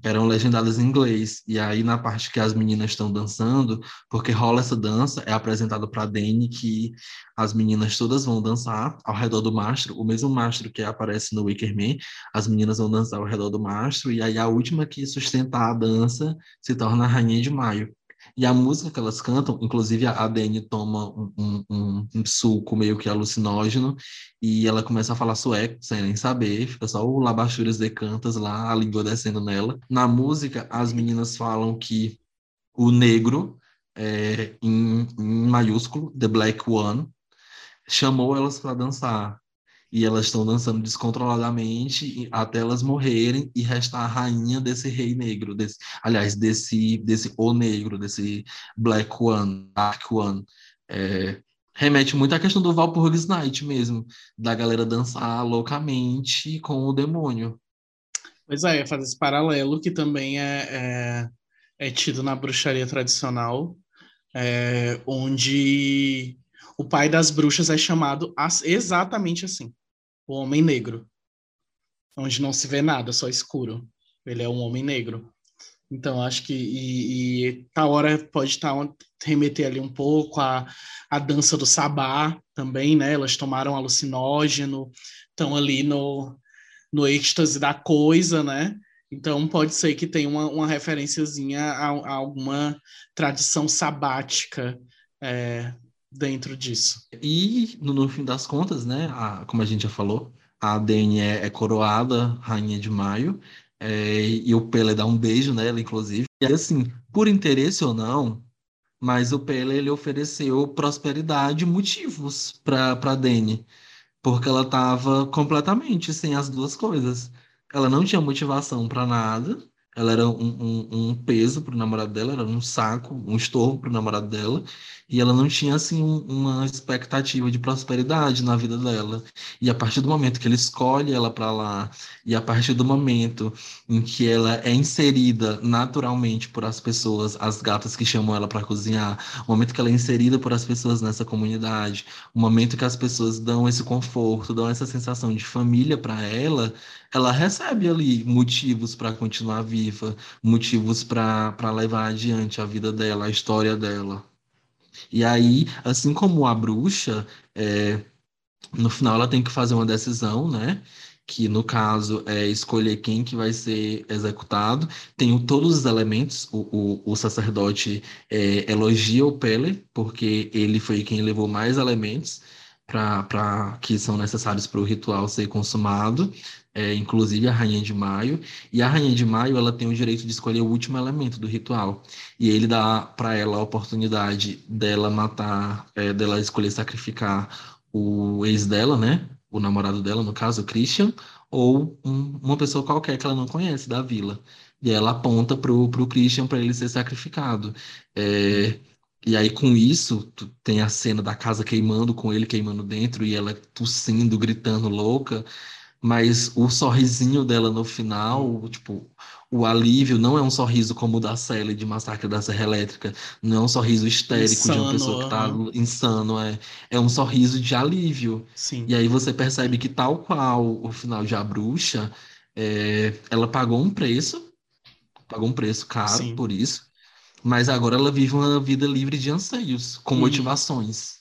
eram legendadas em inglês. E aí, na parte que as meninas estão dançando, porque rola essa dança, é apresentado para a Dani que as meninas todas vão dançar ao redor do mastro, o mesmo mastro que aparece no Wicker Man, as meninas vão dançar ao redor do mastro, e aí a última que sustentar a dança se torna a Rainha de Maio. E a música que elas cantam, inclusive a Dani toma um, um, um, suco meio que alucinógeno e ela começa a falar sueco, sem nem saber, fica só o Labachuras de Cantas lá, a língua descendo nela. Na música, as meninas falam que o negro, é, em, em maiúsculo, The Black One, chamou elas para dançar e elas estão dançando descontroladamente até elas morrerem e restar a rainha desse rei negro, desse, aliás, desse, desse O negro, desse Black One, Dark One. É, remete muito à questão do Valpurgis Night mesmo, da galera dançar loucamente com o demônio. Pois é, fazer esse paralelo que também é, é, é tido na bruxaria tradicional, é, onde o pai das bruxas é chamado exatamente assim, o homem negro, onde não se vê nada, só escuro. Ele é um homem negro. Então, acho que e, e tal hora pode estar remeter ali um pouco a, a dança do sabá também, né? Elas tomaram alucinógeno, estão ali no, no êxtase da coisa, né? Então, pode ser que tenha uma, uma referenciazinha a, a alguma tradição sabática é, dentro disso. E, no, fim das contas, né, a, como a gente já falou, a Dani é, é coroada rainha de maio, é, e o Pele dá um beijo nela, inclusive. E assim, por interesse ou não, mas o Pele ele ofereceu prosperidade motivos para para Dani, porque ela estava completamente sem as duas coisas. Ela não tinha motivação para nada, ela era um, um, um peso para o namorado dela, era um saco, um estorvo para o namorado dela, e ela não tinha assim uma expectativa de prosperidade na vida dela. E a partir do momento que ele escolhe ela para lá, e a partir do momento em que ela é inserida naturalmente por as pessoas, as gatas que chamam ela para cozinhar, o momento que ela é inserida por as pessoas nessa comunidade, o momento que as pessoas dão esse conforto, dão essa sensação de família para ela, ela recebe ali motivos para continuar viva, motivos para levar adiante a vida dela, a história dela. E aí, assim como a bruxa, é, no final ela tem que fazer uma decisão, né? Que no caso é escolher quem que vai ser executado. Tem todos os elementos. O, o, o sacerdote é, elogia o Pele, porque ele foi quem levou mais elementos para que são necessários para o ritual ser consumado é, inclusive a Rainha de Maio, e a Rainha de Maio ela tem o direito de escolher o último elemento do ritual, e ele dá para ela a oportunidade dela matar, é, dela escolher sacrificar o ex dela, né, o namorado dela, no caso, o Christian, ou um, uma pessoa qualquer que ela não conhece da vila. E ela aponta pro, pro Christian para ele ser sacrificado. É, e aí, com isso, tem a cena da casa queimando, com ele queimando dentro, e ela tossindo, gritando louca mas o sorrisinho dela no final, tipo, o alívio não é um sorriso como o da Sally de Massacre da Serra Elétrica, não é um sorriso histérico insano, de uma pessoa que tá uhum. insano, é, é um sorriso de alívio. Sim. E aí você percebe que tal qual o final de A Bruxa, é, ela pagou um preço, pagou um preço caro Sim. por isso, mas agora ela vive uma vida livre de anseios, com uhum. motivações.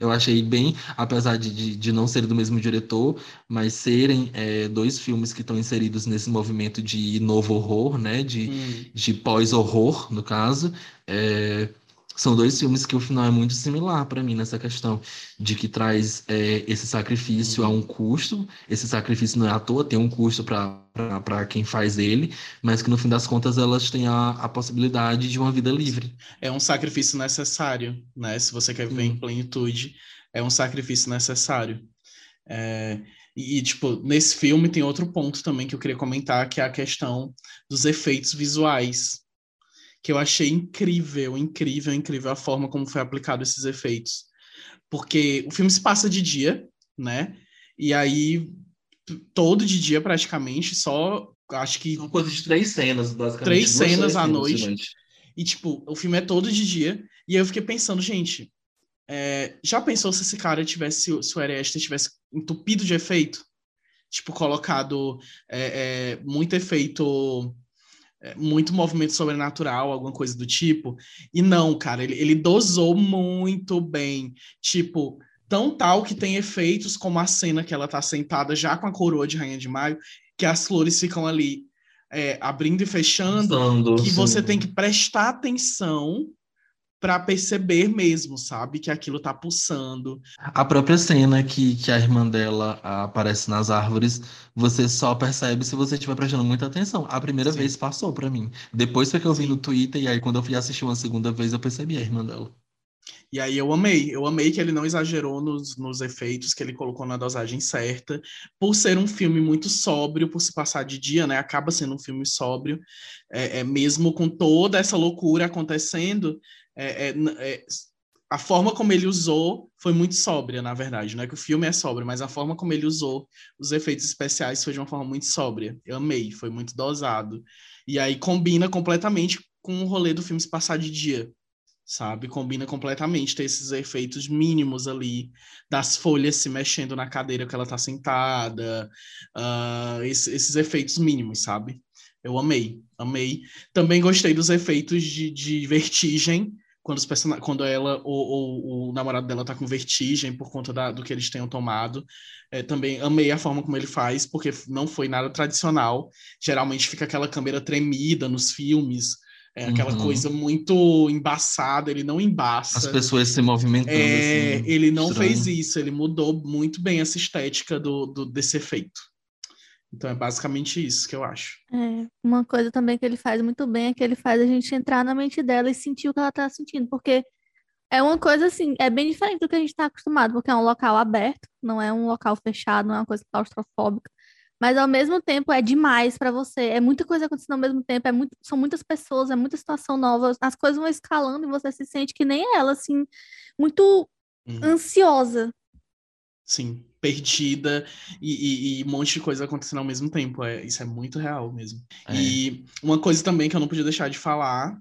Eu achei bem, apesar de, de, de não ser do mesmo diretor, mas serem é, dois filmes que estão inseridos nesse movimento de novo horror, né? De, hum. de pós-horror, no caso. É, são dois filmes que o final é muito similar para mim nessa questão de que traz é, esse sacrifício a um custo. Esse sacrifício não é à toa, tem um custo para quem faz ele, mas que no fim das contas elas têm a, a possibilidade de uma vida livre. É um sacrifício necessário, né? Se você quer viver em plenitude, é um sacrifício necessário. É, e, tipo, nesse filme tem outro ponto também que eu queria comentar, que é a questão dos efeitos visuais que eu achei incrível, incrível, incrível a forma como foi aplicado esses efeitos. Porque o filme se passa de dia, né? E aí, todo de dia praticamente, só acho que. São coisas de três cenas, basicamente. Três cenas à noite. E, tipo, o filme é todo de dia. E aí eu fiquei pensando, gente, é, já pensou se esse cara tivesse, se o Ari tivesse entupido de efeito? Tipo, colocado é, é, muito efeito muito movimento sobrenatural, alguma coisa do tipo. E não, cara, ele, ele dosou muito bem. Tipo, tão tal que tem efeitos como a cena que ela tá sentada já com a coroa de Rainha de Maio, que as flores ficam ali é, abrindo e fechando, que sim. você tem que prestar atenção para perceber mesmo, sabe? Que aquilo tá pulsando. A própria cena que, que a irmã dela aparece nas árvores, você só percebe se você estiver prestando muita atenção. A primeira Sim. vez passou para mim. Depois foi que eu vi no Twitter, e aí quando eu fui assistir uma segunda vez, eu percebi a irmã dela. E aí eu amei, eu amei que ele não exagerou nos, nos efeitos, que ele colocou na dosagem certa, por ser um filme muito sóbrio, por se passar de dia, né? Acaba sendo um filme sóbrio, é, é mesmo com toda essa loucura acontecendo, é, é, é, a forma como ele usou foi muito sóbria, na verdade. Não é que o filme é sóbrio, mas a forma como ele usou os efeitos especiais foi de uma forma muito sóbria. Eu amei, foi muito dosado. E aí combina completamente com o rolê do filme se passar de dia, sabe? Combina completamente ter esses efeitos mínimos ali, das folhas se mexendo na cadeira que ela tá sentada, uh, esses, esses efeitos mínimos, sabe? Eu amei, amei. Também gostei dos efeitos de, de vertigem, quando, os person... quando ela ou, o namorado dela tá com vertigem por conta da, do que eles tenham tomado. É, também amei a forma como ele faz, porque não foi nada tradicional. Geralmente fica aquela câmera tremida nos filmes, é aquela uhum. coisa muito embaçada, ele não embaça. As pessoas se movimentando. É, assim, ele não estranho. fez isso, ele mudou muito bem essa estética do, do, desse efeito. Então é basicamente isso que eu acho. É, uma coisa também que ele faz muito bem é que ele faz a gente entrar na mente dela e sentir o que ela tá sentindo, porque é uma coisa assim, é bem diferente do que a gente está acostumado, porque é um local aberto, não é um local fechado, não é uma coisa claustrofóbica, mas ao mesmo tempo é demais para você, é muita coisa acontecendo ao mesmo tempo, é muito, são muitas pessoas, é muita situação nova, as coisas vão escalando e você se sente que nem ela, assim, muito uhum. ansiosa. Sim, perdida e, e, e, um monte de coisa acontecendo ao mesmo tempo. É, isso é muito real mesmo. É. E uma coisa também que eu não podia deixar de falar,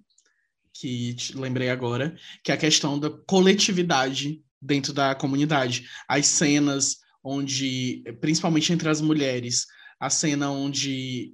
que lembrei agora, que é a questão da coletividade dentro da comunidade. As cenas onde, principalmente entre as mulheres, a cena onde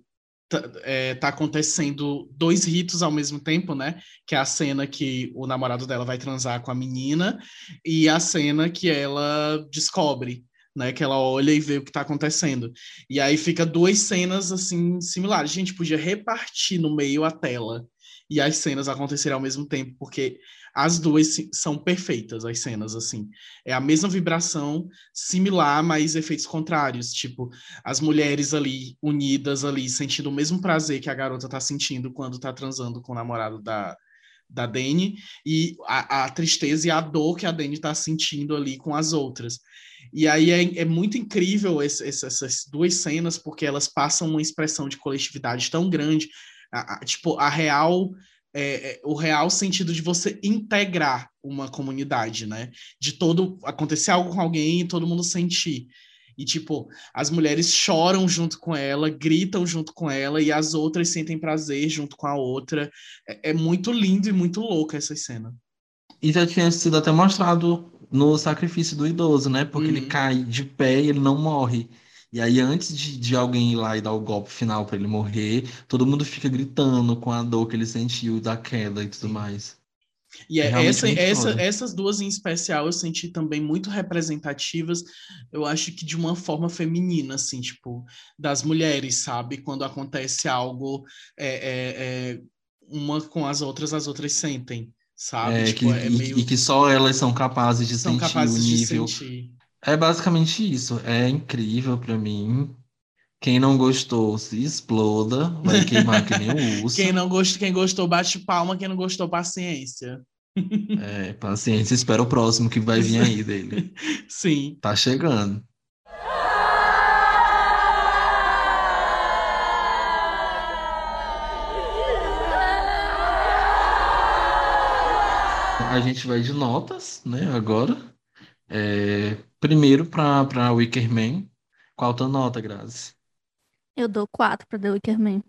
é, tá acontecendo dois ritos ao mesmo tempo, né? Que é a cena que o namorado dela vai transar com a menina e a cena que ela descobre né? Que ela olha e vê o que está acontecendo. E aí fica duas cenas assim similares. A gente podia repartir no meio a tela e as cenas acontecerem ao mesmo tempo, porque as duas são perfeitas, as cenas, assim. É a mesma vibração, similar, mas efeitos contrários. Tipo, as mulheres ali, unidas ali, sentindo o mesmo prazer que a garota tá sentindo quando tá transando com o namorado da, da Dani, e a, a tristeza e a dor que a Dani tá sentindo ali com as outras. E aí é, é muito incrível esse, essas duas cenas, porque elas passam uma expressão de coletividade tão grande, a, a, tipo, a real. É, é, o real sentido de você integrar uma comunidade, né? De todo acontecer algo com alguém e todo mundo sentir. E, tipo, as mulheres choram junto com ela, gritam junto com ela, e as outras sentem prazer junto com a outra. É, é muito lindo e muito louca essa cena. E já tinha sido até mostrado no sacrifício do idoso, né? Porque uhum. ele cai de pé e ele não morre. E aí, antes de, de alguém ir lá e dar o golpe final para ele morrer, todo mundo fica gritando com a dor que ele sentiu da queda e tudo mais. E é, Realmente essa, muito essa, essas duas em especial eu senti também muito representativas, eu acho que de uma forma feminina, assim, tipo, das mulheres, sabe? Quando acontece algo é, é, é, uma com as outras, as outras sentem, sabe? É, tipo, que, é e, meio. e que só elas são capazes de são sentir capazes o de nível. sentir. É basicamente isso. É incrível pra mim. Quem não gostou, se exploda, vai queimar que nem um [laughs] urso. Quem não gostou, quem gostou, bate palma, quem não gostou, paciência. É, paciência, espera o próximo que vai vir aí dele. [laughs] Sim. Tá chegando. A gente vai de notas, né, agora. É, primeiro para para Wicker Man. Qual a tua nota, Grazi? Eu dou quatro pra The Wicker Man.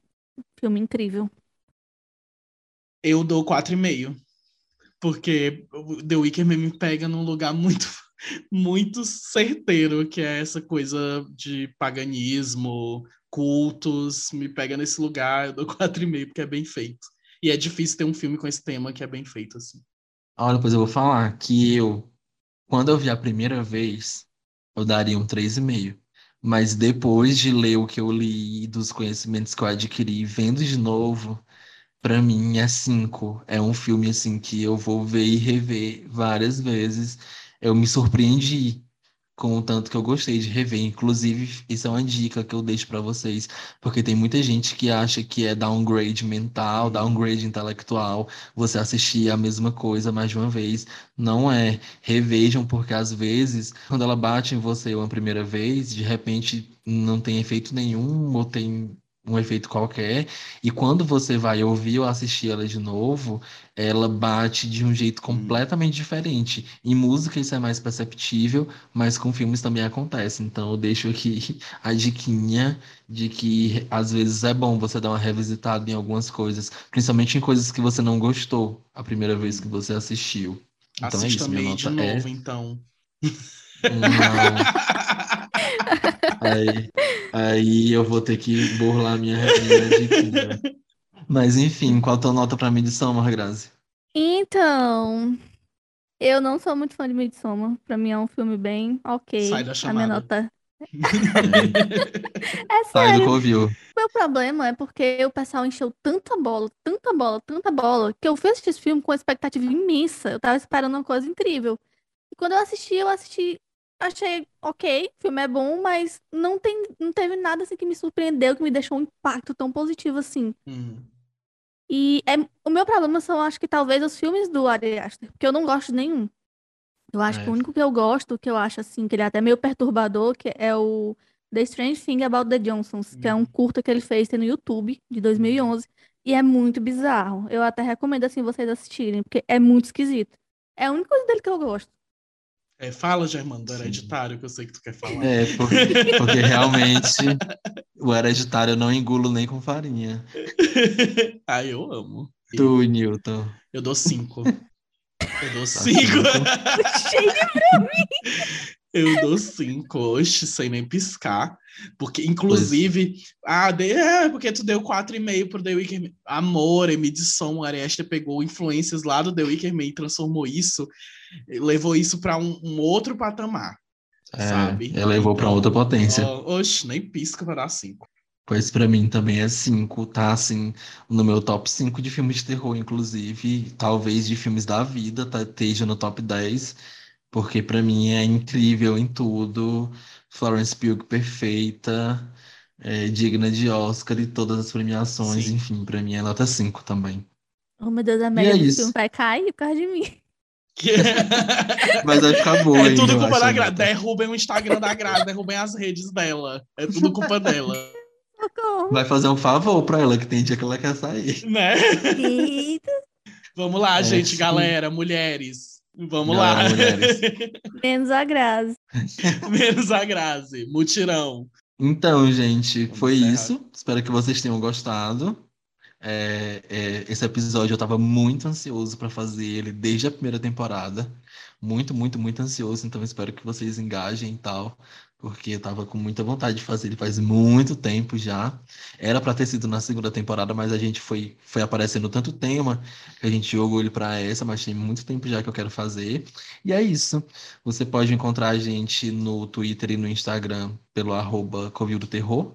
Filme incrível. Eu dou 4,5. Porque The Wicker Man me pega num lugar muito, [laughs] muito certeiro, que é essa coisa de paganismo, cultos. Me pega nesse lugar, eu dou [laughs] 4,5, porque é bem feito. E é difícil ter um filme com esse tema que é bem feito, assim. Olha, pois eu vou falar que eu, quando eu vi a primeira vez, eu daria um 3,5. Mas depois de ler o que eu li, dos conhecimentos que eu adquiri, vendo de novo, pra mim é 5. É um filme assim que eu vou ver e rever várias vezes. Eu me surpreendi com o tanto que eu gostei de rever. Inclusive, isso é uma dica que eu deixo pra vocês, porque tem muita gente que acha que é downgrade mental, downgrade intelectual, você assistir a mesma coisa mais de uma vez. Não é. Revejam, porque às vezes, quando ela bate em você uma primeira vez, de repente não tem efeito nenhum, ou tem um efeito qualquer, e quando você vai ouvir ou assistir ela de novo, ela bate de um jeito completamente diferente. Em música isso é mais perceptível, mas com filmes também acontece. Então eu deixo aqui [laughs] a diquinha de que às vezes é bom você dar uma revisitada em algumas coisas, principalmente em coisas que você não gostou a primeira vez que você assistiu. Então é Assista isso, minha meio de é novo, então. Não. [laughs] Aí, aí eu vou ter que burlar minha, minha diquinha. Mas enfim, qual a tua nota pra Midsommar, Grazi? Então, eu não sou muito fã de Midsommar. Pra mim é um filme bem ok. Sai da A minha chamada. nota [laughs] É, sai do. Covil. Meu problema é porque o pessoal encheu tanta bola, tanta bola, tanta bola, que eu fui assistir esse filme com uma expectativa imensa. Eu tava esperando uma coisa incrível. E quando eu assisti, eu assisti, achei ok, o filme é bom, mas não tem, não teve nada assim que me surpreendeu, que me deixou um impacto tão positivo assim. Hum. E é, o meu problema são, acho que talvez os filmes do Ari Aster, porque eu não gosto de nenhum. Eu acho que É. o único que eu gosto, que eu acho assim, que ele é até meio perturbador, que é o The Strange Thing About the Johnsons, que é um Uhum. curta que ele fez tem no YouTube, de 2011, e é muito bizarro. Eu até recomendo assim vocês assistirem, porque é muito esquisito. É a única coisa dele que eu gosto. É, fala, Germano, do Sim. hereditário, que eu sei que tu quer falar. É, porque, porque realmente o hereditário eu não engulo nem com farinha. [laughs] ah, eu amo. Tu, Newton. Eu dou cinco. Eu dou Tá cinco. [laughs] Cheio de Eu dou cinco, oxe, sem nem piscar. Porque, inclusive, ah, de, é, porque tu deu quatro e meio pro The Wicker. Amor, Midsommar, o Ariesta pegou influências lá do The Wicker Man e transformou isso, levou isso para um, um outro patamar, É, sabe? ela levou pra Então, outra potência. ó, oxe, nem pisca para dar cinco. Pois pra mim também é 5, tá assim, no meu top 5 de filmes de terror, inclusive, talvez de filmes da vida, tá, esteja no top 10, porque pra mim é incrível em tudo. Florence Pugh perfeita, é, digna de Oscar e todas as premiações, Sim. enfim, pra mim é nota 5 também. Oh, meu Deus, a é média do isso. filme vai cair por causa de mim. [laughs] Mas vai ficar boa É tudo culpa da nota. Derrubem o Instagram da Graça, derrubem as redes dela. É tudo culpa dela. Vai fazer um favor pra ela, que tem dia que ela quer sair. Né? Vamos lá, É, gente, sim. galera, mulheres. Vamos Galera, lá. mulheres. [laughs] menos a Grazi. Menos a Grazi. Mutirão. Então, gente, Vamos foi encerrar. isso. Espero que vocês tenham gostado. É, é, esse episódio eu estava muito ansioso para fazer ele desde a primeira temporada. Muito, muito, muito ansioso. Então espero que vocês engajem e tal porque eu tava com muita vontade de fazer ele faz muito tempo já. Era para ter sido na segunda temporada, mas a gente foi, foi aparecendo tanto tema que a gente jogou ele para essa, mas tem muito tempo já que eu quero fazer. E é isso. Você pode encontrar a gente no Twitter e no Instagram pelo arroba Covil do Terror.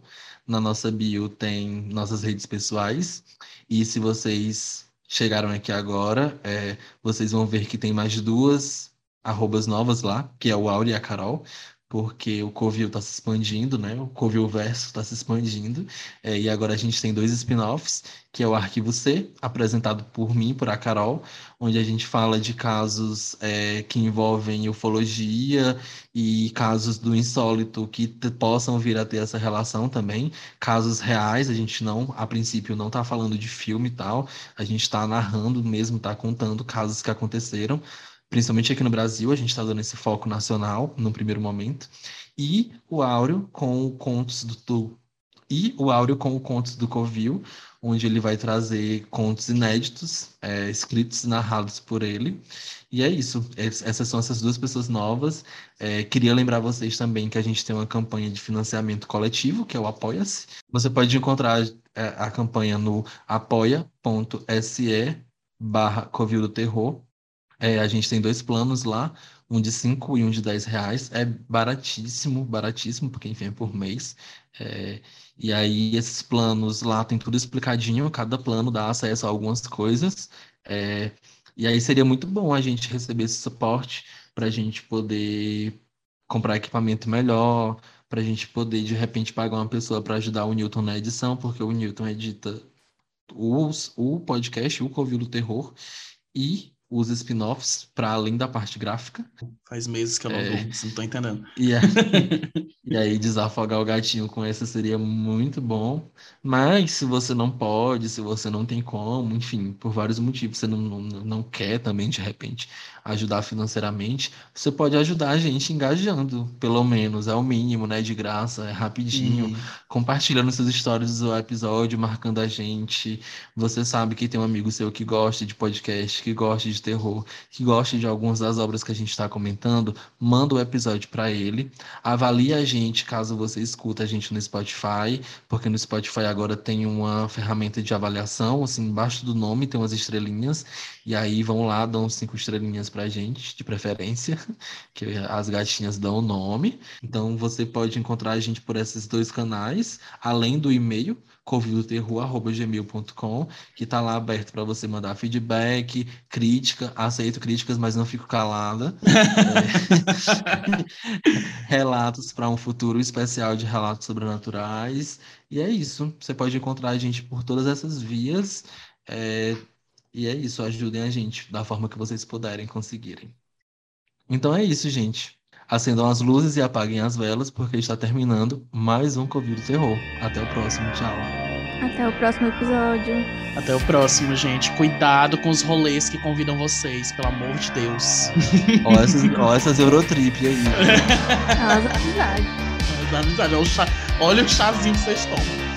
Na nossa bio tem nossas redes pessoais. E se vocês chegaram aqui agora, é, vocês vão ver que tem mais duas arrobas novas lá, que é o Auri e a Carol porque o Covil está se expandindo, né? O Covil Verso está se expandindo. É, e agora a gente tem dois spin-offs, que é o Arquivo C, apresentado por mim, por a Carol, onde a gente fala de casos é, que envolvem ufologia e casos do insólito que possam vir a ter essa relação também. Casos reais, a gente não, a princípio, não está falando de filme e tal, a gente está narrando mesmo, está contando casos que aconteceram principalmente aqui no Brasil, a gente está dando esse foco nacional no primeiro momento, e o Áureo com o contos do, do e o Áureo com o contos do Covil, onde ele vai trazer contos inéditos, é, escritos e narrados por ele. E é isso. Essas são essas duas pessoas novas. É, queria lembrar vocês também que a gente tem uma campanha de financiamento coletivo, que é o Apoia-se. Você pode encontrar é, a campanha no apoia.se barra Covil do Terror. É, a gente tem dois planos lá, um de 5 e um de 10 reais. É baratíssimo, baratíssimo, porque enfim é por mês. É, e aí esses planos lá tem tudo explicadinho, cada plano dá acesso a algumas coisas. É, e aí seria muito bom a gente receber esse suporte para a gente poder comprar equipamento melhor, para a gente poder de repente pagar uma pessoa para ajudar o Newton na edição, porque o Newton edita os, o podcast, o Covil do Terror, e os spin-offs para além da parte gráfica. Faz meses que eu não é... durmo, não tô entendendo. E aí, [laughs] e aí desafogar o gatinho com essa seria muito bom. Mas se você não pode, se você não tem como, enfim, por vários motivos, você não, não, não quer também, de repente, ajudar financeiramente, você pode ajudar a gente engajando, pelo menos, é o mínimo, né? De graça, é rapidinho, uhum. compartilhando seus stories do episódio, marcando a gente. Você sabe que tem um amigo seu que gosta de podcast, que gosta de terror, que gosta de algumas das obras que a gente está comentando, manda o episódio para ele, avalie a gente caso você escuta a gente no Spotify, porque no Spotify agora tem uma ferramenta de avaliação, assim, embaixo do nome tem umas estrelinhas, e aí vão lá, dão cinco estrelinhas pra gente, de preferência, [laughs] que as gatinhas dão o nome. Então você pode encontrar a gente por esses dois canais, além do e-mail, covidoterror.gmail.com, que está lá aberto para você mandar feedback, crítica, aceito críticas, mas não fico calada. [laughs] é... [laughs] relatos para um futuro especial de relatos sobrenaturais. E é isso. Você pode encontrar a gente por todas essas vias. É... E é isso, ajudem a gente da forma que vocês puderem conseguirem. Então é isso, gente. Acendam as luzes e apaguem as velas, porque está terminando mais um Covid Terror. Até o próximo, tchau. Até o próximo episódio. Até o próximo, gente. Cuidado com os rolês que convidam vocês, pelo amor de Deus. [laughs] Olha essas, ó essas Eurotrip aí. As amizades. As amizades. Olha o chazinho que vocês tomam.